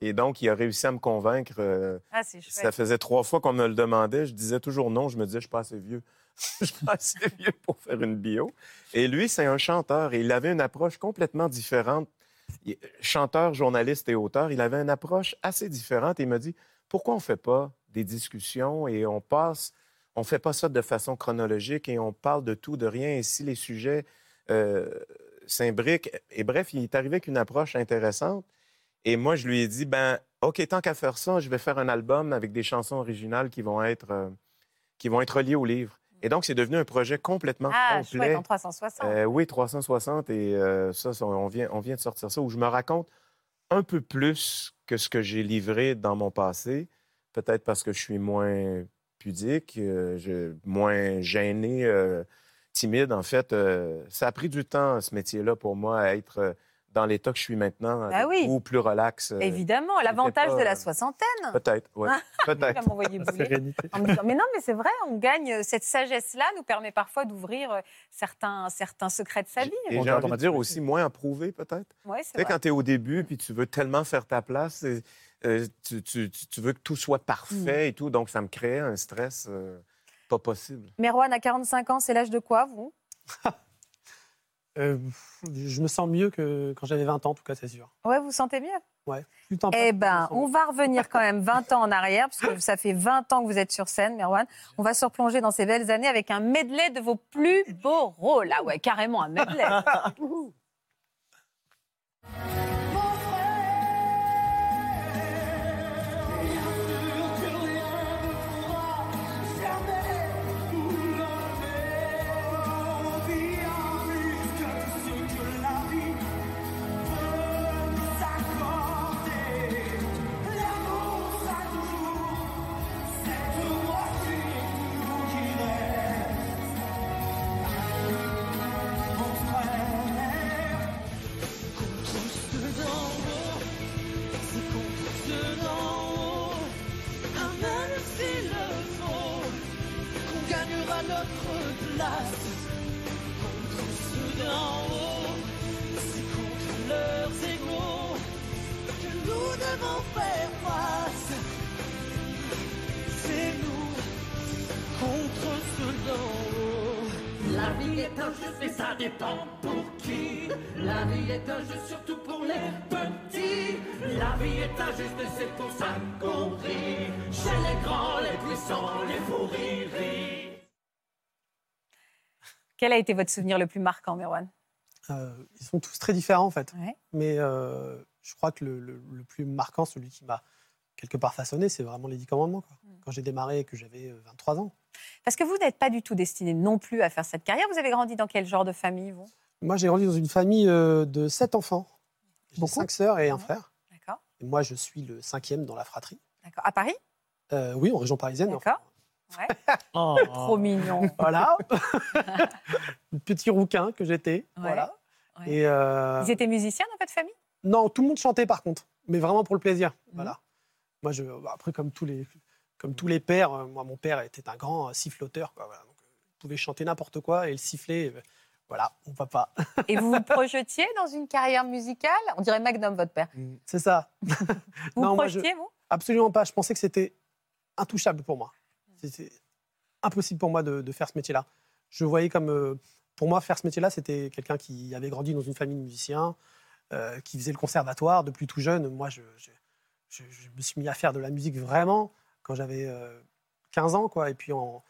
Et donc, il a réussi à me convaincre. euh, Ah, ça faisait trois fois qu'on me le demandait. Je disais toujours non. Je me disais, je suis pas assez vieux. [LAUGHS] je suis pas assez [LAUGHS] vieux pour faire une bio. Et lui, c'est un chanteur. Et il avait une approche complètement différente. Il- Chanteur, journaliste et auteur, il avait une approche assez différente. Et il m'a dit, pourquoi on fait pas des discussions et on passe, on fait pas ça de façon chronologique et on parle de tout, de rien. Et si les sujets euh, s'imbriquent. Et bref, il est arrivé avec une approche intéressante. Et moi, je lui ai dit, ben, OK, tant qu'à faire ça, je vais faire un album avec des chansons originales qui vont être, euh, qui vont être reliées au livre. Et donc, c'est devenu un projet complètement Ah, complet. chouette, en 360. Euh, oui, 360. Et euh, ça, ça, on, vient, on vient de sortir ça, où je me raconte un peu plus que ce que j'ai livré dans mon passé. Peut-être parce que je suis moins pudique, euh, je- moins gêné, euh, timide. En fait, euh, ça a pris du temps, ce métier-là, pour moi, à être euh, dans l'état que je suis maintenant, Ah oui. ou plus relax. euh, Évidemment, l'avantage pas, de la soixantaine. Peut-être, oui. Va [LAUGHS] Peut-être. En me disant, mais non, mais c'est vrai, on gagne. Cette sagesse-là nous permet parfois d'ouvrir certains, certains secrets de sa vie. Et On j'ai envie de dire aussi moins approuvé, peut-être. Tu c'est vrai. quand tu es au début, puis tu veux tellement faire ta place, c'est- euh, tu, tu- tu- tu veux que tout soit parfait Mm. et tout, donc ça me crée un stress euh, pas possible. Merwan, à 45 ans, c'est l'âge de quoi, vous? [LAUGHS] Euh, je me sens mieux que quand j'avais 20 ans, en tout cas, c'est sûr. Ouais, vous vous sentez mieux? Ouais. Eh ben, sens on va revenir [LAUGHS] quand même 20 ans en arrière, puisque ça fait 20 ans que vous êtes sur scène, Merwan. On va se replonger dans ces belles années avec un medley de vos plus beaux rôles. Ah ouais, carrément un medley. [LAUGHS] nous devons faire face. C'est nous contre haut. La vie est un jeu, mais ça dépend pour qui. La vie est un jeu, surtout pour les petits. La vie est injuste, et c'est pour ça qu'on rit. Chez les grands, les puissants, les fous. Quel a été votre souvenir le plus marquant, Merwan Euh, ils sont tous très différents, en fait. Ouais. Mais euh, je crois que le, le- le plus marquant, celui qui m'a quelque part façonné, c'est vraiment les Dix Commandements. quoi. Mm. Quand j'ai démarré et que j'avais euh, 23 ans. Parce que vous n'êtes pas du tout destiné non plus à faire cette carrière. Vous avez grandi dans quel genre de famille, vous? Moi, j'ai grandi dans une famille euh, de sept enfants. J'ai Beaucoup. cinq sœurs et un Ouais. frère. D'accord. Et moi, je suis le cinquième dans la fratrie. D'accord. À Paris? Euh, oui, en région parisienne. D'accord. enfin, [LAUGHS] Oh. [LAUGHS] Trop mignon. Voilà. [LAUGHS] Petit rouquin que j'étais. Ouais. Voilà. Ouais. Et euh, Ils étaient musiciens dans votre famille? Non, tout le monde chantait par contre, mais vraiment pour le plaisir. Mhm. Voilà. Moi, je, bah, après, comme tous les, comme tous les pères, euh, moi, mon père était un grand euh, siffloteur. Quoi, voilà. Donc, euh, il pouvait chanter n'importe quoi et le siffler. euh, voilà, mon papa. Et vous vous [LAUGHS] projetiez dans une carrière musicale? On dirait Magnum, votre père. C'est ça. [LAUGHS] Vous Non, vous moi, je- projetiez, vous? Absolument pas. Je pensais que c'était intouchable pour moi. C'était impossible pour moi de, de faire ce métier-là. Je voyais comme. euh, pour moi, faire ce métier-là, c'était quelqu'un qui avait grandi dans une famille de musiciens, euh, qui faisait le conservatoire depuis tout jeune. Moi, je, je- je- je me suis mis à faire de la musique vraiment quand j'avais euh, 15 ans, quoi. Et puis en,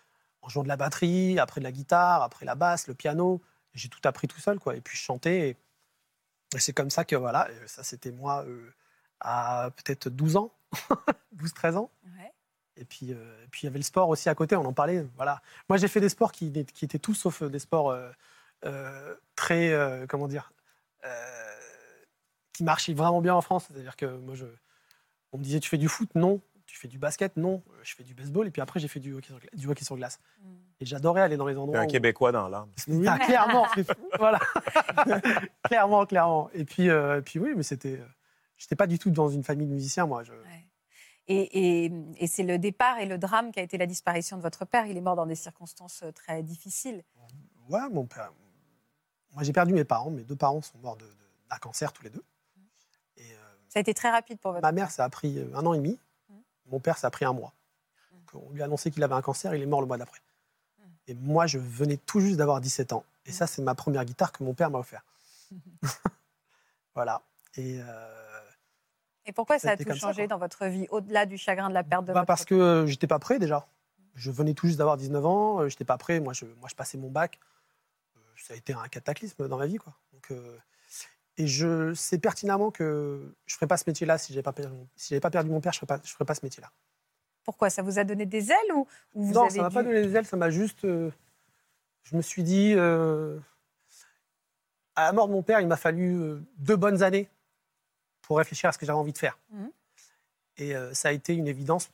en jouant de la batterie, après de la guitare, après la basse, le piano. J'ai tout appris tout seul, quoi. Et puis je chantais. Et, et c'est comme ça que, voilà, et ça c'était moi euh, à peut-être 12 ans, [LAUGHS] 12-13 ans. Ouais. Et puis, euh, et puis il y avait le sport aussi à côté, on en parlait. Voilà. Moi, j'ai fait des sports qui, qui étaient tous sauf euh, des sports euh, euh, très, euh, comment dire, euh, qui marchaient vraiment bien en France. C'est-à-dire que moi, je, on me disait, tu fais du foot? Non. Tu fais du basket? Non. Je fais du baseball. Et puis après, j'ai fait du hockey sur, gla- du hockey sur glace. Mm. Et j'adorais aller dans les T'es endroits. un où- Québécois dans l'âme. Ah, [LAUGHS] clairement, voilà. [LAUGHS] clairement, clairement. Et puis, euh, et puis oui, mais c'était. euh, J'étais pas du tout dans une famille de musiciens, moi. Je... Ouais. Et, et- et c'est le départ et le drame qui a été la disparition de votre père. Il est mort dans des circonstances euh, très difficiles. Ouais, mon père. Moi, j'ai perdu mes parents. Mes deux parents sont morts de- de- d'un cancer tous les deux. Ça a été très rapide pour votre ma mère, ça a pris euh, un an et demi. Mm. Mon père, ça a pris un mois. Mm. Donc, on lui a annoncé qu'il avait un cancer. Il est mort le mois d'après. Mm. Et moi, je venais tout juste d'avoir 17 ans. Et ça, c'est ma première guitare que mon père m'a offert. [LAUGHS] [LAUGHS] Voilà. Et euh, Et pourquoi ça Ça a a tout ça, changé dans votre vie, au-delà du chagrin de la perte de Bah, votre parce que j'étais pas prêt déjà. Je venais tout juste d'avoir 19 ans, euh, j'étais pas prêt. Moi je, moi, je passais mon bac. Ça a été un cataclysme dans ma vie. Quoi. Donc, euh, et je sais pertinemment que je ferais pas ce métier-là si pas, perdu si j'avais pas perdu mon père, je ferais je ferais pas ce métier-là. Pourquoi? Ça vous a donné des ailes ou, ou vous non, avez ça m'a dû- pas donné les ailes, ça m'a juste. euh, je me suis dit. euh, à la mort de mon père, il m'a fallu euh, deux bonnes années pour réfléchir à ce que j'avais envie de faire. Mhm. Et ça a été une évidence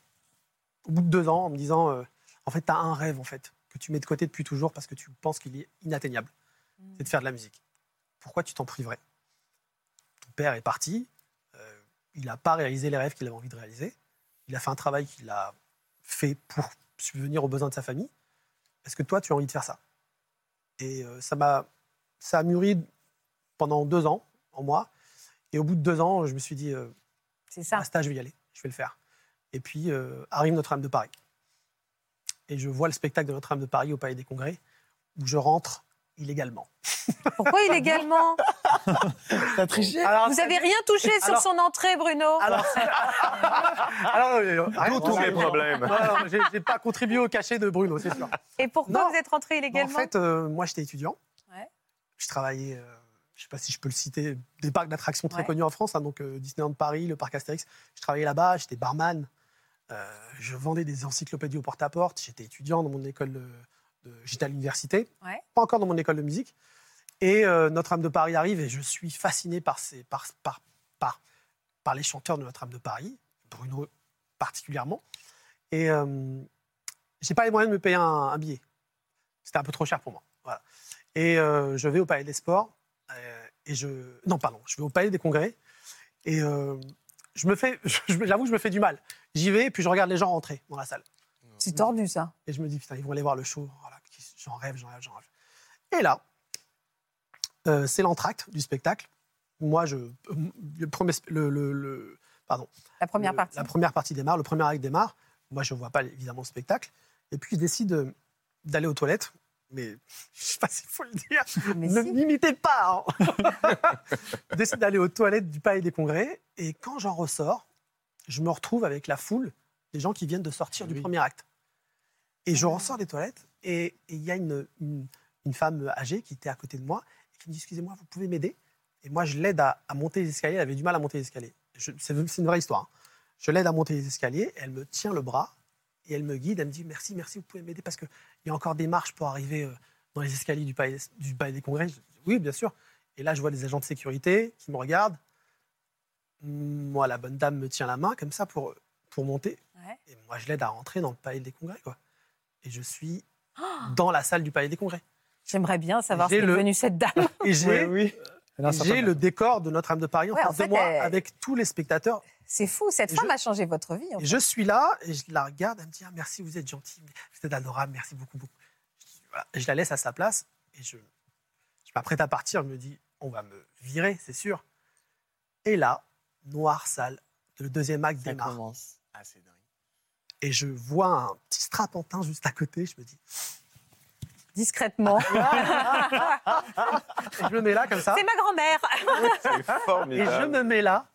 au bout de deux ans en me disant en fait, tu as un rêve en fait, que tu mets de côté depuis toujours parce que tu penses qu'il est inatteignable. Mhm. C'est de faire de la musique. Pourquoi tu t'en priverais? Père est parti, euh, il n'a pas réalisé les rêves qu'il avait envie de réaliser. Il a fait un travail qu'il a fait pour subvenir aux besoins de sa famille. Est-ce que toi, tu as envie de faire ça? Et euh, ça m'a ça a mûri pendant deux ans en moi. Et au bout de deux ans, je me suis dit, euh, C'est ça. basta, je vais y aller, je vais le faire. Et puis arrive Notre-Dame de Paris. Et je vois le spectacle de Notre-Dame de Paris au Palais des Congrès, où je rentre illégalement. Pourquoi [LAUGHS] illégalement? [LAUGHS] T'as triché Alors, Vous avez rien touché sur Alors- son entrée, Bruno Alors, [LAUGHS] alors, euh, rien- D'où tous mes problèmes. J'ai pas contribué au cachet de Bruno, c'est sûr. Et pourquoi Non. vous êtes rentré En illégalement? fait, euh, moi, j'étais étudiant. Ouais. Je travaillais, euh, je sais pas si je peux le citer, des parcs d'attractions très Ouais. connus en France, hein, donc euh, Disneyland Paris, le parc Astérix. Je travaillais là-bas, j'étais barman. Euh, je vendais des encyclopédies au porte-à-porte. J'étais étudiant dans mon école j'étais à l'université, Ouais. pas encore dans mon école de musique. Et euh, Notre-Dame de Paris arrive et je suis fasciné par, ces, par, par, par, par les chanteurs de Notre-Dame de Paris, Bruno particulièrement. Et euh, j'ai pas les moyens de me payer un, un billet. C'était un peu trop cher pour moi. Voilà. Et euh, je vais au Palais des Sports. euh, et je... Non, pardon, je vais au Palais des Congrès. Et euh, je me fais, [LAUGHS] j'avoue, je me fais du mal. J'y vais, et puis je regarde les gens rentrer dans la salle. C'est tordu, ça. Et je me dis, putain, ils vont aller voir le show. J'en rêve, j'en rêve, j'en rêve. Et là, euh, c'est l'entracte du spectacle. Moi, je, le premier, le, le- le- pardon, La première le- partie. La première partie démarre, le premier acte démarre. Moi, je ne vois pas évidemment le spectacle. Et puis, je décide euh, d'aller aux toilettes. Mais [LAUGHS] je ne sais pas s'il faut le dire. Mais ne si. m'imitez pas. hein. [LAUGHS] je décide d'aller aux toilettes du Palais des Congrès. Et quand j'en ressors, je me retrouve avec la foule des gens qui viennent de sortir du premier acte. Et je Ah. ressors des toilettes. Et il y a une, une, une femme âgée qui était à côté de moi et qui me dit Excusez-moi, vous pouvez m'aider? Et moi, je l'aide à, à monter les escaliers. Elle avait du mal à monter les escaliers. C'est une vraie histoire. hein. Je l'aide à monter les escaliers. Elle me tient le bras et elle me guide. Elle me dit merci, merci, vous pouvez m'aider parce qu'il y a encore des marches pour arriver euh, dans les escaliers du palais, du palais des congrès. Je dis, oui, bien sûr. Et là, je vois des agents de sécurité qui me regardent. Moi, la bonne dame me tient la main comme ça pour, pour monter. Ouais. Et moi, je l'aide à rentrer dans le palais des congrès. Quoi. Et je suis [GASPS] dans la salle du palais des congrès. J'aimerais bien savoir ce qu'est le- devenue cette dame. [LAUGHS] Et j'ai oui. Le décor de Notre-Dame de Paris en Ouais, en face de moi elle- avec tous les spectateurs. C'est fou, cette Et femme je- a changé votre vie. en Et fait. je suis là et je la regarde. Elle me dit ah, Merci, vous êtes gentil, vous êtes adorable, merci beaucoup. beaucoup. Je, Voilà. La laisse à sa place et je, je m'apprête à partir. Je me dis On va me virer, c'est sûr. Et là, noir, sale, le deuxième acte Ça démarre. commence. Ah, c'est dingue. Et je vois un petit strapontin juste à côté. Je me dis Discrètement. [LAUGHS] et Je me mets là comme ça. C'est ma grand-mère. C'est Et je me mets là.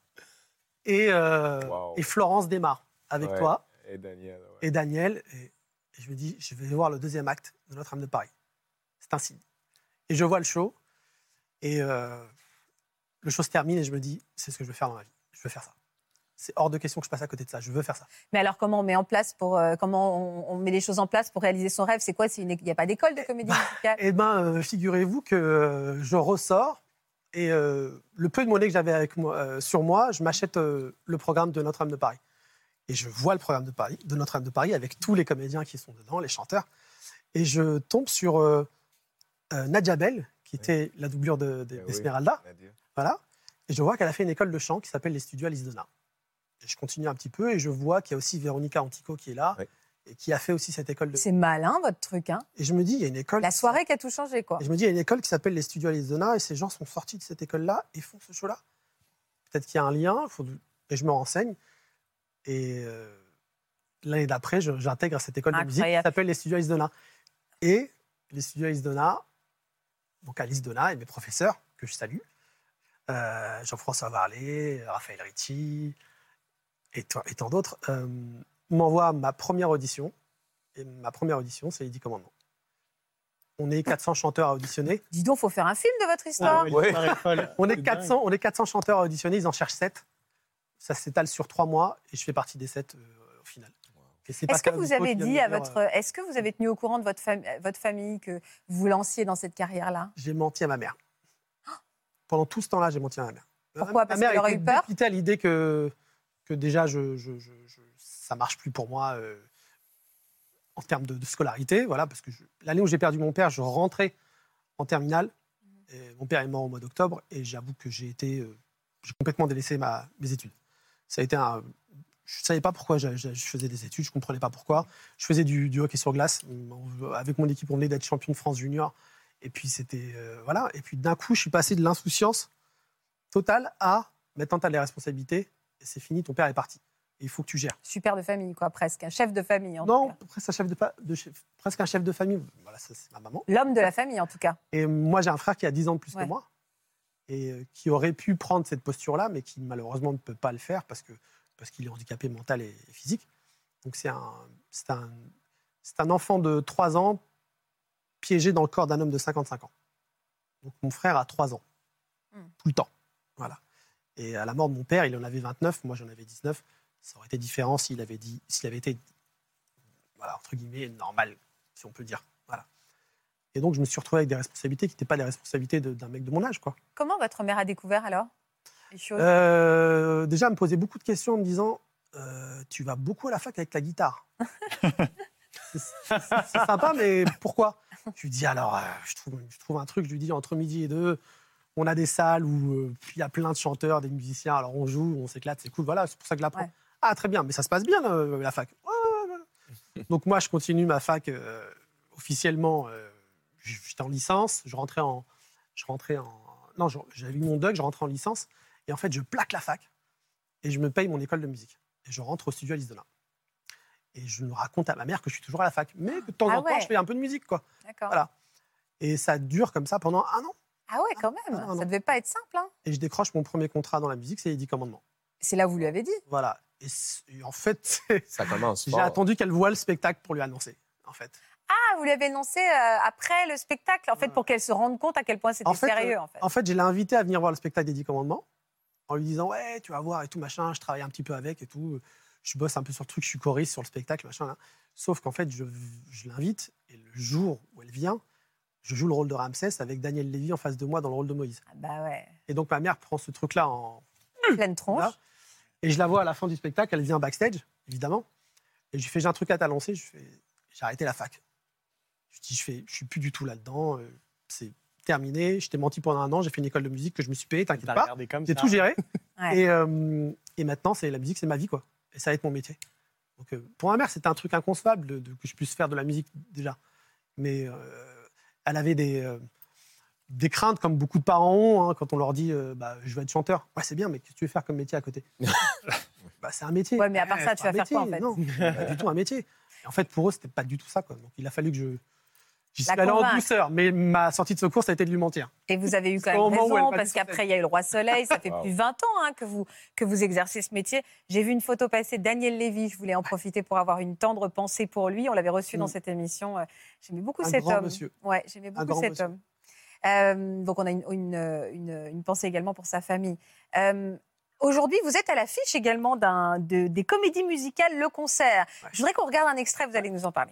Et, euh, Wow. et Florence démarre avec Ouais. toi. Et Daniel, ouais. et Daniel. Et, et je me dis, je vais voir le deuxième acte de Notre-Dame de Paris. C'est un signe. Et je vois le show. Et euh, le show se termine et je me dis, c'est ce que je veux faire dans ma vie. Je veux faire ça. C'est hors de question que je passe à côté de ça. Je veux faire ça. Mais alors, comment on met en place pour euh, comment on, on met les choses en place pour réaliser son rêve? C'est quoi? Il n'y a pas d'école de comédie musicale? Eh bien, euh, figurez-vous que euh, je ressors et euh, le peu de monnaie que j'avais avec moi, euh, sur moi, je m'achète euh, le programme de Notre-Dame de Paris. Et je vois le programme de, Paris, de Notre-Dame de Paris avec tous les comédiens qui sont dedans, les chanteurs. Et je tombe sur euh, euh, Nadia Bell, qui était la doublure de- de- Eh oui. d'Esmeralda. Voilà. Et je vois qu'elle a fait une école de chant qui s'appelle les Studios Alice Donna. Je continue un petit peu et je vois qu'il y a aussi Véronica Antico qui est là et qui a fait aussi cette école de. C'est malin, votre truc. Hein Et je me dis, il y a une école. La soirée qui a tout changé, quoi. et je me dis, il y a une école qui s'appelle les Studios Arizona et ces gens sont sortis de cette école-là et font ce show-là. Peut-être qu'il y a un lien, faut... et je me renseigne. Et euh, l'année d'après, j'intègre cette école de musique qui s'appelle les Studios Arizona. Et les Studios Arizona, donc Alice Donna et mes professeurs, que je salue, euh, Jean-François Varlet, Raphaël Ricci et, toi- et tant d'autres, euh, m'envoient ma première audition. Et ma première audition, c'est les 10 commandements. On est 400 chanteurs à auditionner. Dis donc, faut faire un film de votre histoire. ouais, Ouais. l'histoire est folle. On est, C'est 400, on est 400 chanteurs à auditionner, ils en cherchent 7. Ça s'étale sur 3 mois et je fais partie des 7 au final. Est-ce que vous avez dit à votre, euh, est-ce que vous avez tenu au courant de votre, fam- votre famille que vous vous lanciez dans cette carrière-là? J'ai menti à ma mère. [GASPS] Pendant tout ce temps-là, j'ai menti à ma mère. Pourquoi? Ma Parce mère qu'elle aurait eu peur? à l'idée que, que déjà, je, je, je, je- ça marche plus pour moi euh, en termes de, de scolarité. Voilà, parce que l'année où j'ai perdu mon père, je rentrais en terminale. Et mon père est mort au mois d'octobre et j'avoue que j'ai été, euh, j'ai complètement délaissé ma, mes études. Ça a été un, je savais pas pourquoi je, je- je faisais des études, je comprenais pas pourquoi. Je faisais du, du hockey sur glace. Avec mon équipe, on venait d'être champion de France junior. Et puis c'était euh, voilà. Et puis d'un coup, je suis passé de l'insouciance totale à maintenant t'as les responsabilités c'est fini. Ton père est parti. Et il faut que tu gères. Super de famille, quoi, presque. Un chef de famille, en tout non, cas. presque un chef de, de chef- presque un chef de famille. Voilà, ça, c'est ma maman. L'homme de la famille, en tout cas. Et moi, j'ai un frère qui a 10 ans de plus Ouais. que moi et euh, qui aurait pu prendre cette posture-là, mais qui malheureusement ne peut pas le faire parce que parce qu'il est handicapé mental et, et physique. Donc c'est un c'est un c'est un enfant de 3 ans piégé dans le corps d'un homme de 55 ans. Donc mon frère a 3 ans Hmm. tout le temps. Et à la mort de mon père, il en avait 29, moi j'en avais 19. Ça aurait été différent s'il avait dit s'il avait été voilà entre guillemets normal, si on peut dire. Voilà. Et donc, je me suis retrouvé avec des responsabilités qui n'étaient pas les responsabilités de- d'un mec de mon âge. Quoi. Comment votre mère a découvert, alors les choses? Euh, déjà, elle me posait beaucoup de questions en me disant euh, Tu vas beaucoup à la fac avec ta guitare. [LAUGHS] c'est c'est- c'est sympa, mais pourquoi? Je lui dis Alors, euh, je, trouve, je trouve un truc, je lui dis entre midi et deux, on a des salles où euh, il y a plein de chanteurs, des musiciens, alors on joue, on s'éclate, c'est cool, voilà, c'est pour ça que je l'apprends. Ouais. Ah, très bien, mais ça se passe bien, la, la fac. Donc, moi, je continue ma fac euh, officiellement. euh, J'étais en licence, je rentrais en. Je rentrais en non, j'avais eu mon doc, je rentrais en licence. Et en fait, je plaque la fac et je me paye mon école de musique. Et je rentre au studio Alice Delin. Et je raconte à ma mère que je suis toujours à la fac, mais que de temps Ah en temps, je fais un peu de musique, quoi. D'accord. Voilà. Et ça dure comme ça pendant un an. Ah ouais, quand même. Ah, ça devait pas être simple. Hein. Et je décroche mon premier contrat dans la musique, c'est les 10 commandements. C'est là où vous lui avez dit. Voilà. Et, en fait, Ça commence j'ai attendu qu'elle voie le spectacle pour lui annoncer, en fait. Ah, vous lui avez annoncé euh, après le spectacle, en fait, pour qu'elle se rende compte à quel point c'était En fait, sérieux, euh, en fait. En fait, je l'ai invité à venir voir le spectacle des Dix Commandements en lui disant Ouais, tu vas voir et tout, machin. Je travaille un petit peu avec et tout. Je bosse un peu sur le truc, je suis choriste sur le spectacle, machin. Là. Sauf qu'en fait, je, je l'invite et le jour où elle vient, je joue le rôle de Ramsès avec Daniel Lévy en face de moi dans le rôle de Moïse. Ah bah ouais, Et donc, ma mère prend ce truc-là en. pleine tronche. Là. Et je la vois à la fin du spectacle, elle vient backstage, évidemment. Et je lui fais J'ai un truc à t'annoncer. Je fais J'ai arrêté la fac. Je dis Je fais, je suis plus du tout là-dedans. euh, C'est terminé. Je t'ai menti pendant un an. J'ai fait une école de musique que je me suis payée, t'inquiète pas. J'ai tout géré. [LAUGHS] Ouais. Et, euh, et maintenant, c'est la musique, c'est ma vie, quoi. Et ça va être mon métier. Donc, euh, pour ma mère, c'était un truc inconcevable de, de- que je puisse faire de la musique déjà. Mais euh, elle avait des, euh, des craintes, comme beaucoup de parents ont, hein, quand on leur dit euh, bah, Je veux être chanteur. Ouais, c'est bien, mais qu'est-ce que tu veux faire comme métier à côté? [LAUGHS] Bah, C'est un métier. Ouais, mais à part Ouais, ça, c'est tu vas un faire quoi, en métier. fait? Non, c'est pas du tout un métier. Et en fait, pour eux, c'était pas du tout ça. Quoi. Donc, il a fallu que je. J'y La suis allé en douceur, mais ma sortie de secours, ça a été de lui mentir. Et vous avez eu quand même raison, parce qu'après, il y a eu le Roi Soleil, ça fait Wow. plus de 20 ans hein, que, vous, que vous exercez ce métier. J'ai vu une photo passer de Daniel Lévy, je voulais en profiter pour avoir une tendre pensée pour lui. On l'avait reçu dans Mm. cette émission. Euh, J'aimais beaucoup Un cet grand homme. monsieur. Ouais, j'aimais beaucoup grand cet monsieur. homme. Euh, donc on a une, une, une- une pensée également pour sa famille. Euh, Aujourd'hui, vous êtes à l'affiche également d'un- de- des comédies musicales Le Concert. Ouais. Je voudrais qu'on regarde un extrait, vous allez nous en parler.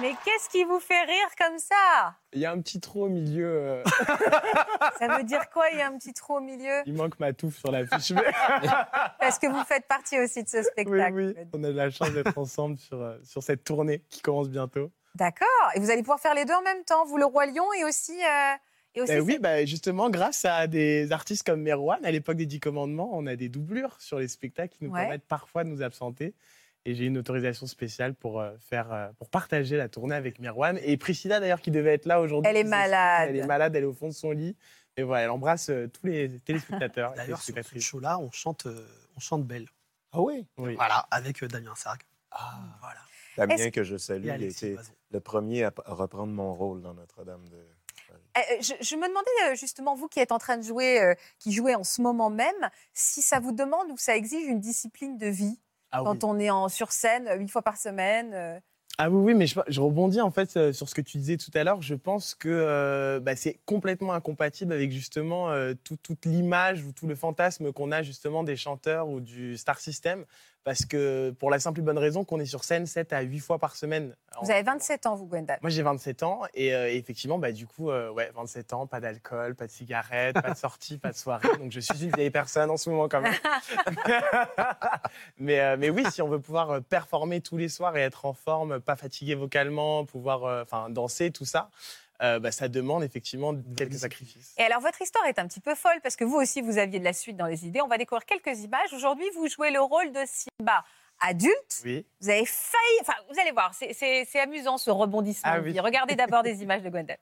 Mais qu'est-ce qui vous fait rire comme ça? Il y a un petit trou au milieu. euh, [LAUGHS] Ça veut dire quoi, il y a un petit trou au milieu? Il manque ma touffe sur la fiche. Mais- [LAUGHS] Parce que vous faites partie aussi de ce oui, spectacle. oui. On a de la chance d'être ensemble sur, euh, sur cette tournée qui commence bientôt. D'accord. Et vous allez pouvoir faire les deux en même temps, vous le roi lion et aussi. euh, et aussi Eh oui, bah, justement, grâce à des artistes comme Merwan, à l'époque des Dix Commandements, on a des doublures sur les spectacles qui nous Ouais. permettent parfois de nous absenter. Et j'ai une autorisation spéciale pour, euh, faire, euh, pour partager la tournée avec Merwan. Et Priscilla, d'ailleurs, qui devait être là aujourd'hui. Elle est malade. Elle est malade, elle est au fond de son lit. Et voilà, elle embrasse euh, tous les téléspectateurs. [LAUGHS] D'ailleurs, sur ce show-là, on chante, euh, on chante Belle. Ah oui? Oui. Voilà, avec euh, Damien Sargue. Ah. Voilà. Damien, que je salue, il Loison. le premier à, reprendre mon rôle dans Notre-Dame de. Euh, je, je me demandais justement, vous qui êtes en train de jouer, euh, qui jouez en ce moment même, si ça vous demande ou ça exige une discipline de vie? Ah oui. quand on est en, sur scène euh, huit fois par semaine. euh, Ah oui, oui, mais je, je rebondis en fait euh, sur ce que tu disais tout à l'heure. Je pense que euh, bah, c'est complètement incompatible avec justement euh, tout- toute l'image ou tout le fantasme qu'on a justement des chanteurs ou du star system. Parce que pour la simple et bonne raison qu'on est sur scène 7 à 8 fois par semaine. Vous avez 27 ans, vous, Gwendal. Moi j'ai 27 ans et euh, effectivement, bah, du coup, euh, ouais, 27 ans, pas d'alcool, pas de cigarettes, pas de sortie, pas de soirée. Donc je suis une vieille personne en ce moment quand même. [LAUGHS] mais, euh, mais oui, si on veut pouvoir euh, performer tous les soirs et être en forme, pas fatigué vocalement, pouvoir enfin danser, tout ça, euh, bah, ça demande effectivement quelques sacrifices. Et alors, votre histoire est un petit peu folle parce que vous aussi, vous aviez de la suite dans les idées. On va découvrir quelques images. Aujourd'hui, vous jouez le rôle de Simba adulte. Oui. Vous avez failli. Enfin, vous allez voir, c'est- c'est c'est amusant ce rebondissement. Ah oui. Regardez d'abord des images de Gwendal.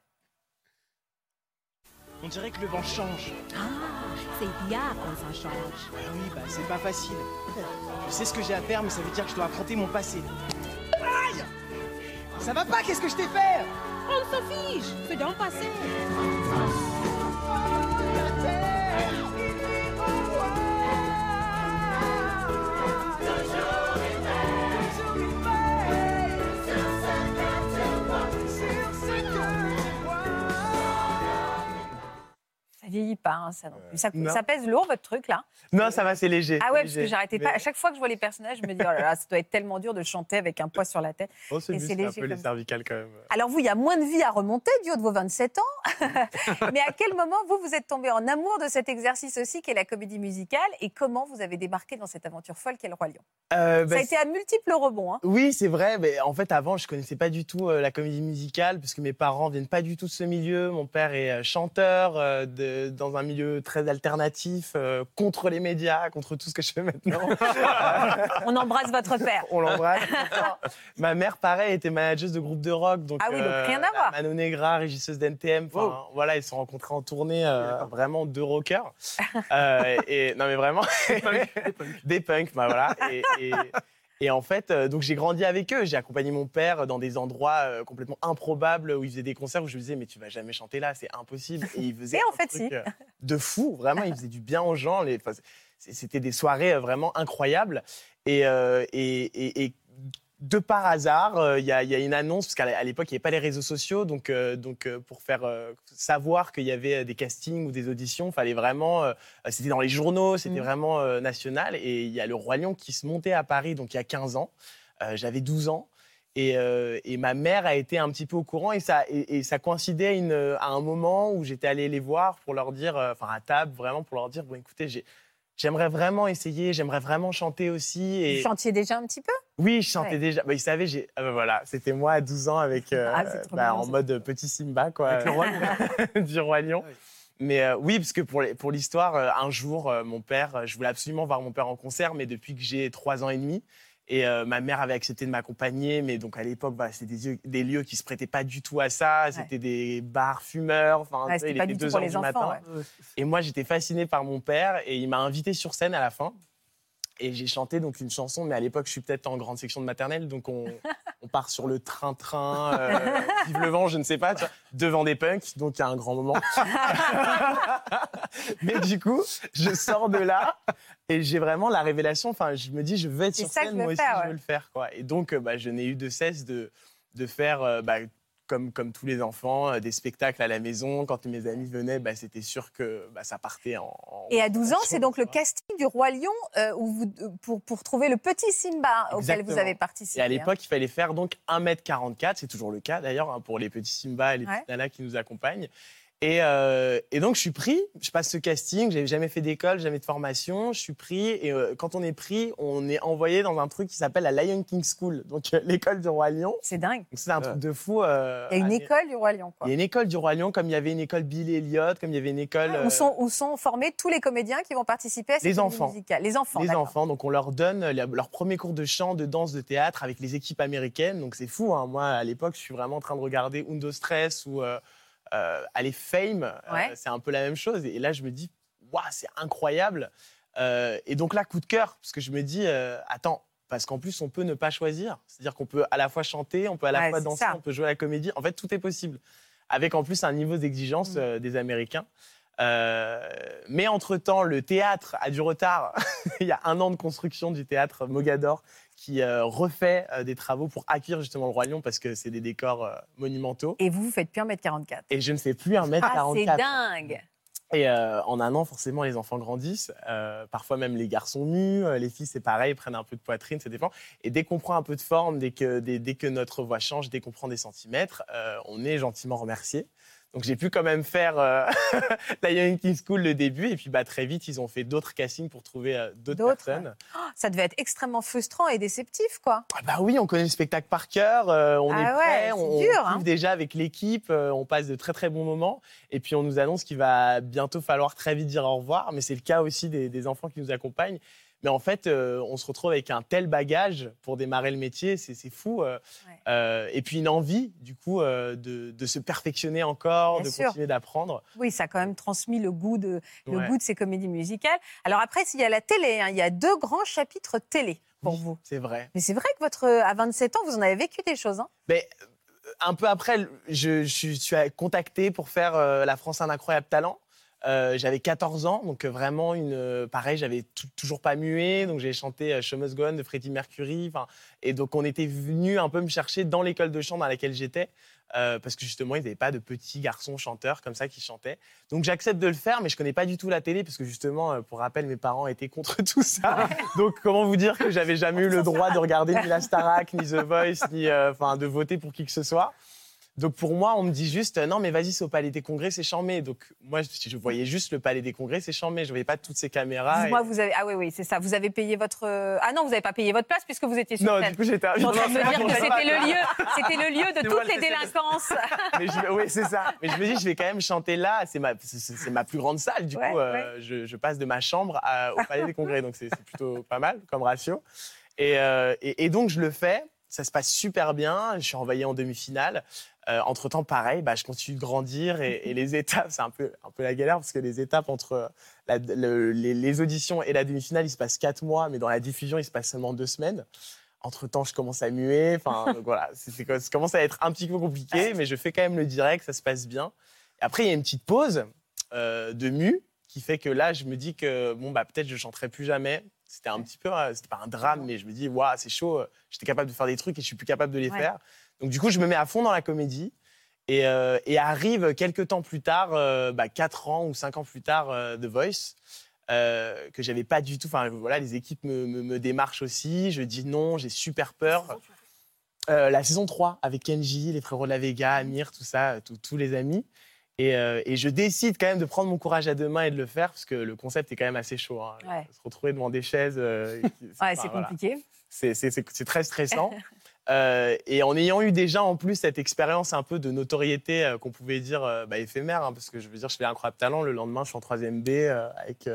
On dirait que le vent change. C'est bien quand ça change. Bah oui, bah c'est pas facile. Je sais ce que j'ai à faire, mais ça veut dire que je dois affronter mon passé. Aïe Ça va pas, qu'est-ce que je t'ai fait? On s'en fiche, c'est dans le Ça vieillit pas, hein, ça non plus. Ça, Non. ça pèse lourd, votre truc, là? Non, ça va, c'est léger. Ah ouais, parce que léger. j'arrêtais pas. Mais- À chaque fois que je vois les personnages, je me dis, oh là là, ça doit être tellement dur de chanter avec un poids sur la tête. Oh, c'est c'est un léger peu les comme ça. cervicales quand même. Alors vous, il y a moins de vie à remonter du haut de vos 27 ans. [LAUGHS] Mais à quel moment, vous, vous êtes tombé en amour de cet exercice aussi qu'est la comédie musicale et comment vous avez débarqué dans cette aventure folle qu'est le Roi Lion? Euh, Ça bah, a été à multiples rebonds. Hein. Oui, c'est vrai. Mais en fait, avant, je connaissais pas du tout euh, la comédie musicale parce que mes parents viennent pas du tout de ce milieu. Mon père est euh, chanteur euh, de, euh, dans un milieu très alternatif, euh, contre les médias, contre tout ce que je fais maintenant. [LAUGHS] On embrasse votre père. On l'embrasse. Ma mère, pareil, était manageuse de groupe de rock. Donc, Ah oui, donc rien à voir. Mano Negra, régisseuse d'NTM. Voilà, ils se sont rencontrés en tournée, euh, vraiment deux rockers. Euh, et, non, mais vraiment. des punks, [LAUGHS] bah voilà. Et, et- et en fait, euh, donc j'ai grandi avec eux. J'ai accompagné mon père dans des endroits euh, complètement improbables où il faisait des concerts où je me disais, mais tu vas jamais chanter là, c'est impossible. Et il faisait [LAUGHS] Et en un fait, truc, si. euh, de fou, vraiment. Il faisait du bien aux gens. Les- C'était des soirées vraiment incroyables. Et, et, et- et de par hasard, euh, il y, a- il y a une annonce, parce qu'à l'époque, il n'y avait pas les réseaux sociaux. Donc, euh, donc euh, pour faire savoir qu'il y avait des castings ou des auditions, il fallait vraiment. c'était dans les journaux, c'était Mhm. vraiment national. Et il y a le Roi Lion qui se montait à Paris, donc il y a 15 ans. J'avais 12 ans. Et, et ma mère a été un petit peu au courant et ça, et, et ça coïncidait à, une- à un moment où j'étais allé les voir pour leur dire, enfin à table vraiment pour leur dire, bon écoutez, j'ai- j'aimerais vraiment essayer, j'aimerais vraiment chanter aussi. Et... Vous chantiez déjà un petit peu? Oui, je chantais Ouais. déjà. Bah, ils savaient, j'ai... ah, bah, voilà, c'était moi à 12 ans avec, euh, Ah, bah, en mode petit Simba, quoi. Avec le roi. [LAUGHS] du Roi Lion. Oui. Mais euh, oui, parce que pour, les- pour l'histoire, euh, un jour, euh, mon père, euh, je voulais absolument voir mon père en concert, mais depuis que j'ai trois ans et demi. Et euh, ma mère avait accepté de m'accompagner, mais donc à l'époque, c'était des, lieux- des lieux qui se prêtaient pas du tout à ça. C'était des bars fumeurs. Enfin, Ouais, il était du tout 2 pour heures du enfants. matin. ouais. Et moi, j'étais fasciné par mon père et il m'a invité sur scène à la fin. Et j'ai chanté donc une chanson, mais à l'époque, je suis peut-être en grande section de maternelle, donc on, [LAUGHS] on part sur le train-train, euh, vive le vent, je ne sais pas, tu vois, devant des punks, donc il y a un grand moment. [LAUGHS] mais du coup, je sors de là et j'ai vraiment la révélation, enfin, je me dis, je veux être sur scène, moi aussi, faire, je veux le faire. Quoi. Et donc, euh, bah, je n'ai eu de cesse de, de faire... euh, bah, comme, comme tous les enfants, euh, des spectacles à la maison. Quand mes amis venaient, bah, c'était sûr que bah, ça partait en. en- Et à 12 ans, c'est donc le casting du Roi Lion euh, où vous, euh, pour, pour trouver le petit Simba auquel vous avez participé. Et à hein. l'époque, il fallait faire donc 1m44, c'est toujours le cas d'ailleurs hein, pour les petits Simba et les Ouais. petites nanas qui nous accompagnent. Et, euh, et donc, je suis pris, je passe ce casting, j'avais jamais fait d'école, jamais de formation, je suis pris, et euh, quand on est pris, on est envoyé dans un truc qui s'appelle la Lion King School, donc euh, [LAUGHS] l'école du Roi Lion. C'est dingue. C'est un truc de fou. euh, Il y a une à- école du Roi Lion. Quoi. Il y a une école du Roi Lion, comme il y avait une école Bill Elliott, comme il y avait une école. Où, euh, sont, où sont formés tous les comédiens qui vont participer à cette Les enfants. musicale Les enfants. les enfants. Donc, on leur donne leur premier cours de chant, de danse, de théâtre avec les équipes américaines. Donc, c'est fou. hein. Moi, à l'époque, je suis vraiment en train de regarder Undo Stress ou euh, allez, Fame. Euh, Ouais. c'est un peu la même chose. Et là, je me dis, waouh, c'est incroyable. Euh, et donc là, coup de cœur, parce que je me dis, attends. Parce qu'en plus, on peut ne pas choisir. C'est-à-dire qu'on peut à la fois chanter, on peut à la Ouais, fois danser, ça. on peut jouer à la comédie. En fait, tout est possible. Avec en plus un niveau d'exigence Mm. euh, des Américains. Euh, mais entre-temps, le théâtre a du retard. [LAUGHS] Il y a un an de construction du théâtre Mogador qui euh, refait euh, des travaux pour accueillir justement le Roi Lion parce que c'est des décors euh, monumentaux. Et vous, vous faites plus 1m44. Et je ne fais plus 1m44. Ah, c'est dingue Et euh, en un an, forcément, les enfants grandissent. Euh, parfois même les garçons euh, les filles, c'est pareil, prennent un peu de poitrine, ça dépend. Et dès qu'on prend un peu de forme, dès que, dès, dès que notre voix change, dès qu'on prend des centimètres, euh, on est gentiment remercié. Donc j'ai pu quand même faire euh, [LAUGHS] la Young King School le début. Et puis bah, très vite, ils ont fait d'autres castings pour trouver euh, d'autres personnes. Oh, Ça devait être extrêmement frustrant et déceptif, quoi. Ah bah oui, on connaît le spectacle par cœur, euh, on Ah est ouais, prêt, on, dur, on hein. déjà avec l'équipe, euh, on passe de très très bons moments. Et puis on nous annonce qu'il va bientôt falloir très vite dire au revoir, mais c'est le cas aussi des, des enfants qui nous accompagnent. Mais en fait, euh, on se retrouve avec un tel bagage pour démarrer le métier, c'est fou. euh, Ouais. euh, et puis une envie, du coup, de, de se perfectionner encore, Bien de sûr. continuer d'apprendre. Oui, ça a quand même transmis le goût de, le Ouais. goût de ces comédies musicales. Alors après, s'il y a la télé, hein, il y a deux grands chapitres télé pour Oui, vous. C'est vrai. Mais c'est vrai que votre, à 27 ans, vous en avez vécu des choses. Hein Mais un peu après, je, je suis contacté pour faire La France un incroyable talent. Euh, j'avais 14 ans, donc euh, vraiment une. euh, pareil, j'avais tou- toujours pas mué, donc j'ai chanté Show Must Go On de Freddie Mercury. Et donc on était venu un peu me chercher dans l'école de chant dans laquelle j'étais, parce que justement ils n'avaient pas de petits garçons chanteurs comme ça qui chantaient. Donc j'accepte de le faire, mais je connais pas du tout la télé, parce que justement, pour rappel, mes parents étaient contre [LAUGHS] tout ça. donc comment vous dire que j'avais jamais eu le droit de regarder ni la Starac, ni The Voice, ni euh, de voter pour qui que ce soit. Donc pour moi, on me dit juste euh, non, mais vas-y, c'est au Palais des Congrès, c'est chambé. Donc moi, je, je voyais juste le Palais des Congrès, c'est chambé. Je voyais pas toutes ces caméras. Et- vous avez. Ah oui, oui, c'est ça. Vous avez payé votre. Ah non, vous n'avez pas payé votre place puisque vous étiez sur Non, scène. du coup, j'étais. Je suis en train de me dire que c'était le lieu, c'était le lieu de moi toutes le les délinquances. [LAUGHS] Mais je, oui, c'est ça. Mais je me dis, je vais quand même chanter là. C'est ma, c'est, ma plus grande salle. Du Ouais, coup, euh, je, je passe de ma chambre à- au Palais des [LAUGHS] Congrès. Donc, c'est, c'est plutôt pas mal comme ratio. Et, euh, et- et donc, je le fais. Ça se passe super bien. Je suis envoyé en demi-finale. Euh, entre-temps, pareil, bah, je continue de grandir. Et, et les [LAUGHS] étapes, c'est un peu, un peu la galère parce que les étapes entre la- le- les, les auditions et la demi-finale, il se passe quatre mois. Mais dans la diffusion, il se passe seulement deux semaines. Entre-temps, je commence à muer. Enfin, [LAUGHS] voilà, ça commence à être un petit peu compliqué, mais je fais quand même le direct, ça se passe bien. Et après, il y a une petite pause euh, de mu qui fait que là, je me dis que bon, bah, peut-être je chanterai plus jamais. C'était un petit peu, c'était pas un drame, mais je me dis, waouh, c'est chaud. euh, J'étais capable de faire des trucs et je suis plus capable de les Ouais. faire. Donc du coup, je me mets à fond dans la comédie. Et, euh, et arrive quelques temps plus tard, euh, bah, 4 ans ou 5 ans plus tard, euh, The Voice, euh, que j'avais pas du tout. Enfin, voilà, les équipes me, me- me démarchent aussi. Je dis non, j'ai super peur. La saison 3 avec Kenji, les frérots de la Vega, Amir, tout ça, tout- tous les amis. Et, euh, et je décide quand même de prendre mon courage à deux mains et de le faire parce que le concept est quand même assez chaud. hein. Ouais. Se retrouver devant des chaises, euh, [LAUGHS] qui- Ouais, enfin, c'est voilà. compliqué. C'est- très stressant. [LAUGHS] Euh, et en ayant eu déjà en plus cette expérience un peu de notoriété euh, qu'on pouvait dire bah, éphémère, hein, parce que je veux dire, je fais incroyable talent, le lendemain je suis en 3ème B avec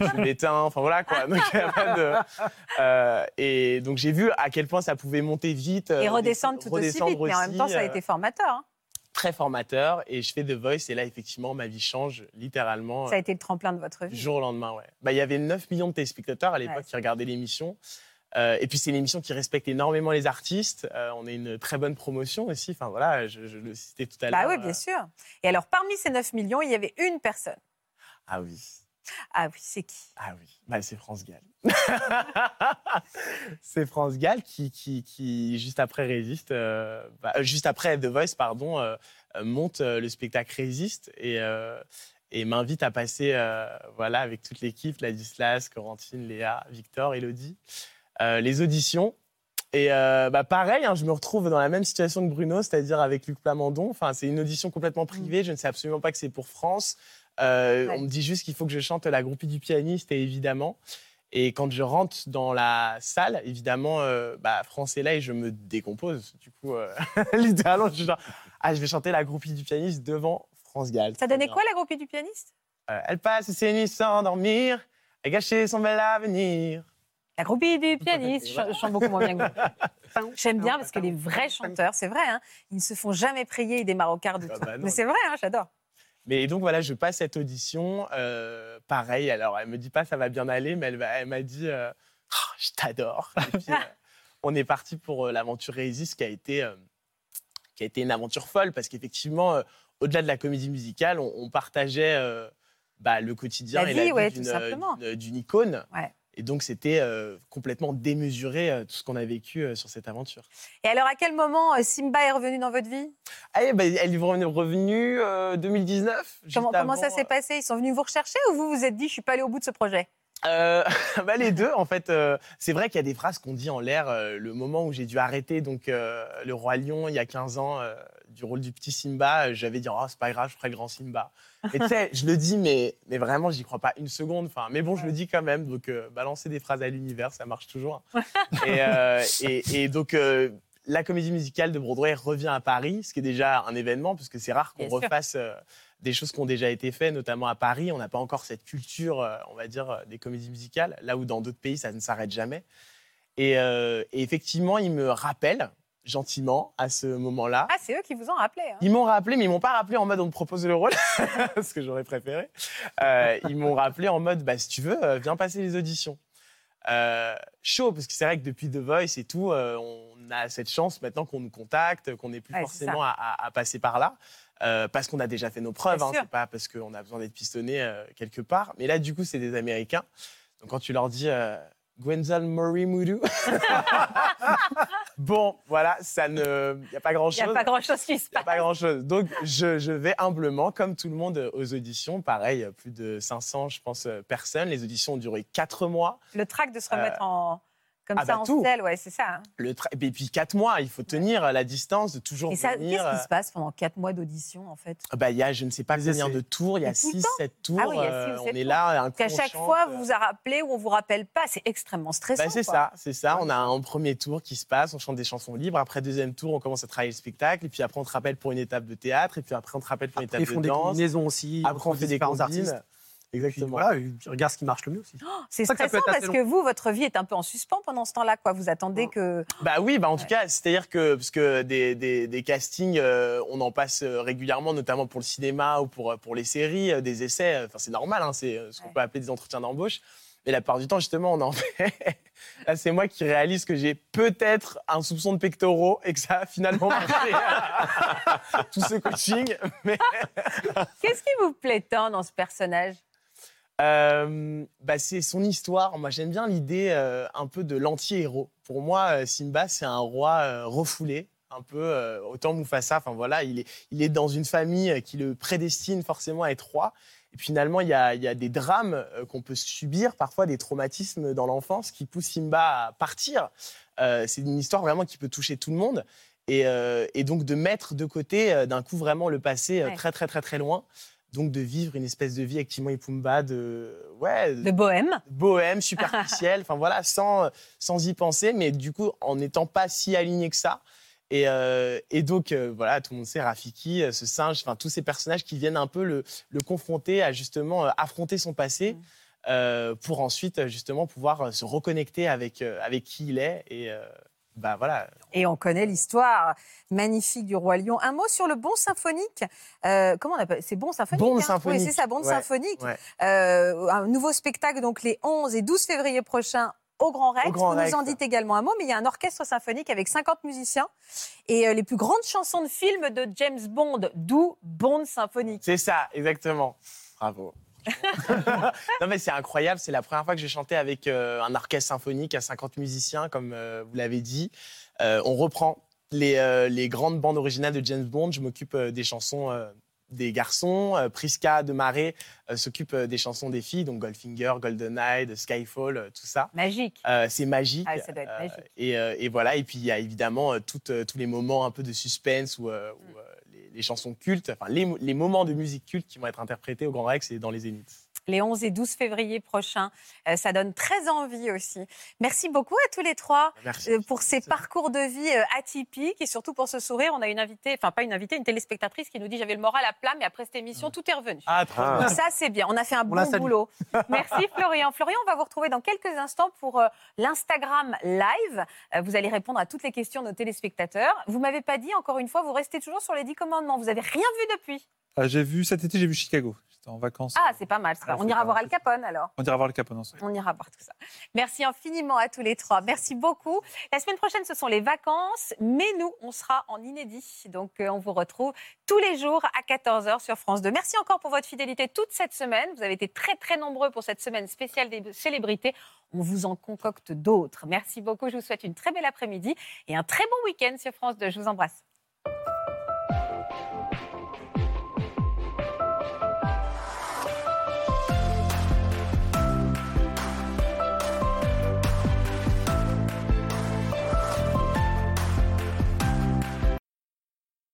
je suis l'éteint, enfin voilà quoi. Donc, de- et donc j'ai vu à quel point ça pouvait monter vite. Et redescendre tout aussi redescendre vite, mais en même temps, ça a été formateur. hein. Très formateur. Et je fais The Voice, et là effectivement ma vie change littéralement. Ça a été le tremplin de votre Du vie. jour au lendemain, ouais. Bah, il y avait 9 millions de téléspectateurs à l'époque Ouais. qui regardaient l'émission. Euh, et puis, c'est une émission qui respecte énormément les artistes. Euh, on a une très bonne promotion aussi. Enfin, voilà, je, je le citais tout à l'heure. Bah oui, bien sûr. Et alors, parmi ces 9 millions, il y avait une personne. Ah oui. Ah oui, c'est qui? Ah oui. Bah, c'est France Gall. [LAUGHS] c'est France Gall qui, qui, qui, juste après Résiste, euh, bah, juste après The Voice, pardon, euh, monte euh, le spectacle Résiste et, euh, et m'invite à passer, voilà, avec toute l'équipe, Ladislas, Corentine, Léa, Victor, Elodie, les auditions. Et euh, bah, pareil, hein, je me retrouve dans la même situation que Bruno, c'est-à-dire avec Luc Plamondon. Enfin, c'est une audition complètement privée. Je ne sais absolument pas que c'est pour France. Euh, Ouais. On me dit juste qu'il faut que je chante la groupie du pianiste, et évidemment. Et quand je rentre dans la salle, évidemment, euh, bah, France est là et je me décompose. Du coup, euh, [LAUGHS] littéralement, je suis genre, ah, je vais chanter la groupie du pianiste devant France Gall. Ça donnait quoi, la groupie du pianiste? Euh, Elle passe ses nuits sans dormir, a gâché son bel avenir. La groupie du pianiste. Je chante- je chante beaucoup moins bien que vous. J'aime bien parce que les vrais chanteurs, c'est vrai, hein, ils ne se font jamais prier des marocards du Ah tout. bah non. Mais c'est vrai, hein, j'adore. Mais donc voilà, je passe cette audition. euh, pareil, alors elle me dit pas ça va bien aller, mais elle, m'a dit euh, Oh, je t'adore. Et puis, [LAUGHS] euh, on est parti pour l'aventure Résiste qui a été qui a été une aventure folle parce qu'effectivement, au-delà de la comédie musicale, on, on partageait bah, le quotidien La et vie, la vie ouais, d'une icône. Ouais. Et donc c'était euh, complètement démesuré euh, tout ce qu'on a vécu euh, sur cette aventure. Et alors, à quel moment euh, Simba est revenu dans votre vie? Ah, eh ben, elle est revenue- euh, 2019. juste comment, comment ça s'est passé? Ils sont venus vous rechercher ou vous vous êtes dit, je suis pas allé au bout de ce projet? Euh, [LAUGHS] bah, les deux, en fait. euh, c'est vrai qu'il y a des phrases qu'on dit en l'air. euh, le moment où j'ai dû arrêter donc le roi lion il y a 15 ans du rôle du petit Simba, j'avais dit oh c'est pas grave, je ferai le grand Simba. [LAUGHS] Et tu sais, je le dis, mais mais vraiment j'y crois pas une seconde. Enfin, mais bon, je le dis quand même. Donc balancer des phrases à l'univers, ça marche toujours. [LAUGHS] et, et, et donc. la comédie musicale de Broadway revient à Paris, ce qui est déjà un événement, parce que c'est rare qu'on refasse des choses qui ont déjà été faites, notamment à Paris. On n'a pas encore cette culture, euh, on va dire, euh, des comédies musicales, là où dans d'autres pays, ça ne s'arrête jamais. Et, euh, et effectivement, ils me rappellent gentiment à ce moment-là. Ah, c'est eux qui vous ont rappelé. hein. Ils m'ont rappelé, mais ils m'ont pas rappelé en mode on te propose le rôle, [LAUGHS] ce que j'aurais préféré. Euh, ils m'ont rappelé en mode bah, si tu veux, viens passer les auditions. Euh, chaud, parce que c'est vrai que depuis The Voice et tout, on a cette chance maintenant qu'on nous contacte, qu'on n'est plus Ouais, forcément à, à- à passer par là, euh, parce qu'on a déjà fait nos preuves. Hein, c'est pas parce qu'on a besoin d'être pistonné euh, quelque part. Mais là, du coup, c'est des Américains. Donc quand tu leur dis euh, Gwenzal Murray [LAUGHS] Moodoo, bon, voilà, ça ne, il y a pas Il grand-chose. n'y a pas grand-chose qui se Il n'y a passe. pas grand-chose. Donc, je, je vais humblement, comme tout le monde, aux auditions. Pareil, plus de 500, je pense, euh, personnes. Les auditions ont duré 4 mois. Le trac de se remettre en. Comme Ah ça, bah, tout. selle, ouais, c'est ça. hein. Le tra- Et puis quatre mois, il faut tenir la distance de toujours Et ça, venir. qu'est-ce qui se passe pendant quatre mois d'audition, en fait? Euh, bah, il y a je ne sais pas Les combien de tours, il y a Et tout le 6, temps 7 tours. Ah oui, il y a six euh, on sept est tours. là, un coup, Qu'à on chaque chante, fois, euh, vous vous rappelez ou on vous rappelle pas, c'est extrêmement stressant. Bah, c'est quoi. ça, c'est ça. On a un premier tour qui se passe, on chante des chansons libres. Après, deuxième tour, on commence à travailler le spectacle. Et puis après, on te rappelle pour une étape de théâtre. Et puis après, on te rappelle pour une Ils étape font de des danse. combinaisons aussi. Après, on fait des combines. artistes. Puis Exactement. voilà, regardes ce qui marche le mieux aussi. C'est ça peut stressant parce que vous, votre vie est un peu en suspens pendant ce temps-là. Quoi. Vous attendez que. Bah oui, bah en tout cas, c'est-à-dire que parce que des, des, des castings, euh, on en passe euh, régulièrement, notamment pour le cinéma ou pour, euh, pour les séries, euh, des essais. Enfin, c'est normal, hein, c'est ce qu'on Ouais. peut appeler des entretiens d'embauche. Mais la plupart du temps, justement, on en [LAUGHS] fait. Là, c'est moi qui réalise que j'ai peut-être un soupçon de pectoraux et que ça a finalement marché [LAUGHS] tout ce coaching. Mais Qu'est-ce qui vous plaît tant dans ce personnage? Euh, bah, c'est son histoire. Moi, j'aime bien l'idée euh, un peu de l'anti-héros. Pour moi, euh, Simba, c'est un roi refoulé, un peu autant Mufasa. Enfin voilà, il est, il est dans une famille qui le prédestine forcément à être roi. Et puis, finalement, il y a, il y a des drames qu'on peut subir, parfois des traumatismes dans l'enfance qui poussent Simba à partir. Euh, c'est une histoire vraiment qui peut toucher tout le monde. Et, euh, et donc de mettre de côté d'un coup vraiment le passé Ouais. très très très très loin. Donc de vivre une espèce de vie avec Timon et Pumba, de ouais, De bohème bohème, superficielle, [LAUGHS] enfin voilà, sans, sans y penser, mais du coup en n'étant pas si aligné que ça. Et, euh, et donc euh, voilà, tout le monde sait Rafiki, euh, ce singe, enfin tous ces personnages qui viennent un peu le, le confronter à justement affronter son passé. Mm. euh, pour ensuite justement pouvoir se reconnecter avec, avec qui il est et bah voilà Et on connaît l'histoire magnifique du Roi Lion. Un mot sur le bon symphonique. Euh, comment on appelle C'est bon symphonique Bond hein symphonique. Oui, c'est ça, bon Ouais, symphonique. ouais. Euh, un nouveau spectacle donc les 11 et 12 février prochains au Grand Rex. Au Grand Vous Rex. nous en dites également un mot, mais il y a un orchestre symphonique avec 50 musiciens et euh, les plus grandes chansons de films de James Bond, d'où Bond symphonique. C'est ça, exactement. Bravo. [LAUGHS] non mais c'est incroyable, c'est la première fois que j'ai chanté avec euh, un orchestre symphonique à 50 musiciens, comme euh, vous l'avez dit. Euh, on reprend les, les grandes bandes originales de James Bond. Je m'occupe des chansons des garçons. Priska de Marais euh, s'occupe des chansons des filles, donc Goldfinger, GoldenEye, de Skyfall, euh, tout ça. Magique. Euh, c'est magique. Ah, ça doit être magique. et, et voilà. Et puis il y a évidemment tous les moments un peu de suspense où, les, chansons cultes, enfin les, les moments de musique culte qui vont être interprétés au Grand Rex et dans les Zéniths. Les 11 et 12 février prochains. Euh, ça donne très envie aussi. Merci beaucoup à tous les trois Merci. euh, pour ces parcours de vie euh, atypiques et surtout pour ce sourire. On a une invitée, enfin pas une invitée, une téléspectatrice qui nous dit j'avais le moral à plat, mais après cette émission, tout est revenu. Ah, Ah. bien. Ça, c'est bien. On a fait un On bon boulot. [LAUGHS] Merci, Florian. Florian, on va vous retrouver dans quelques instants pour euh, l'Instagram Live. Euh, vous allez répondre à toutes les questions de nos téléspectateurs. Vous m'avez pas dit, encore une fois, vous restez toujours sur les 10 commandements. Vous avez rien vu depuis. Ah, j'ai vu cet été, j'ai vu Chicago. J'étais en vacances. Ah, c'est pas mal. ça. On ira voir. Al Capone alors. On ira voir le Capone ensemble. On ira voir tout ça. Merci infiniment à tous les trois. Merci beaucoup. La semaine prochaine, ce sont les vacances, mais nous, on sera en inédit. Donc, euh, on vous retrouve tous les jours à 14h sur France 2. Merci encore pour votre fidélité toute cette semaine. Vous avez été très, très nombreux pour cette semaine spéciale des célébrités. On vous en concocte d'autres. Merci beaucoup. Je vous souhaite une très belle après-midi et un très bon week-end sur France 2. Je vous embrasse.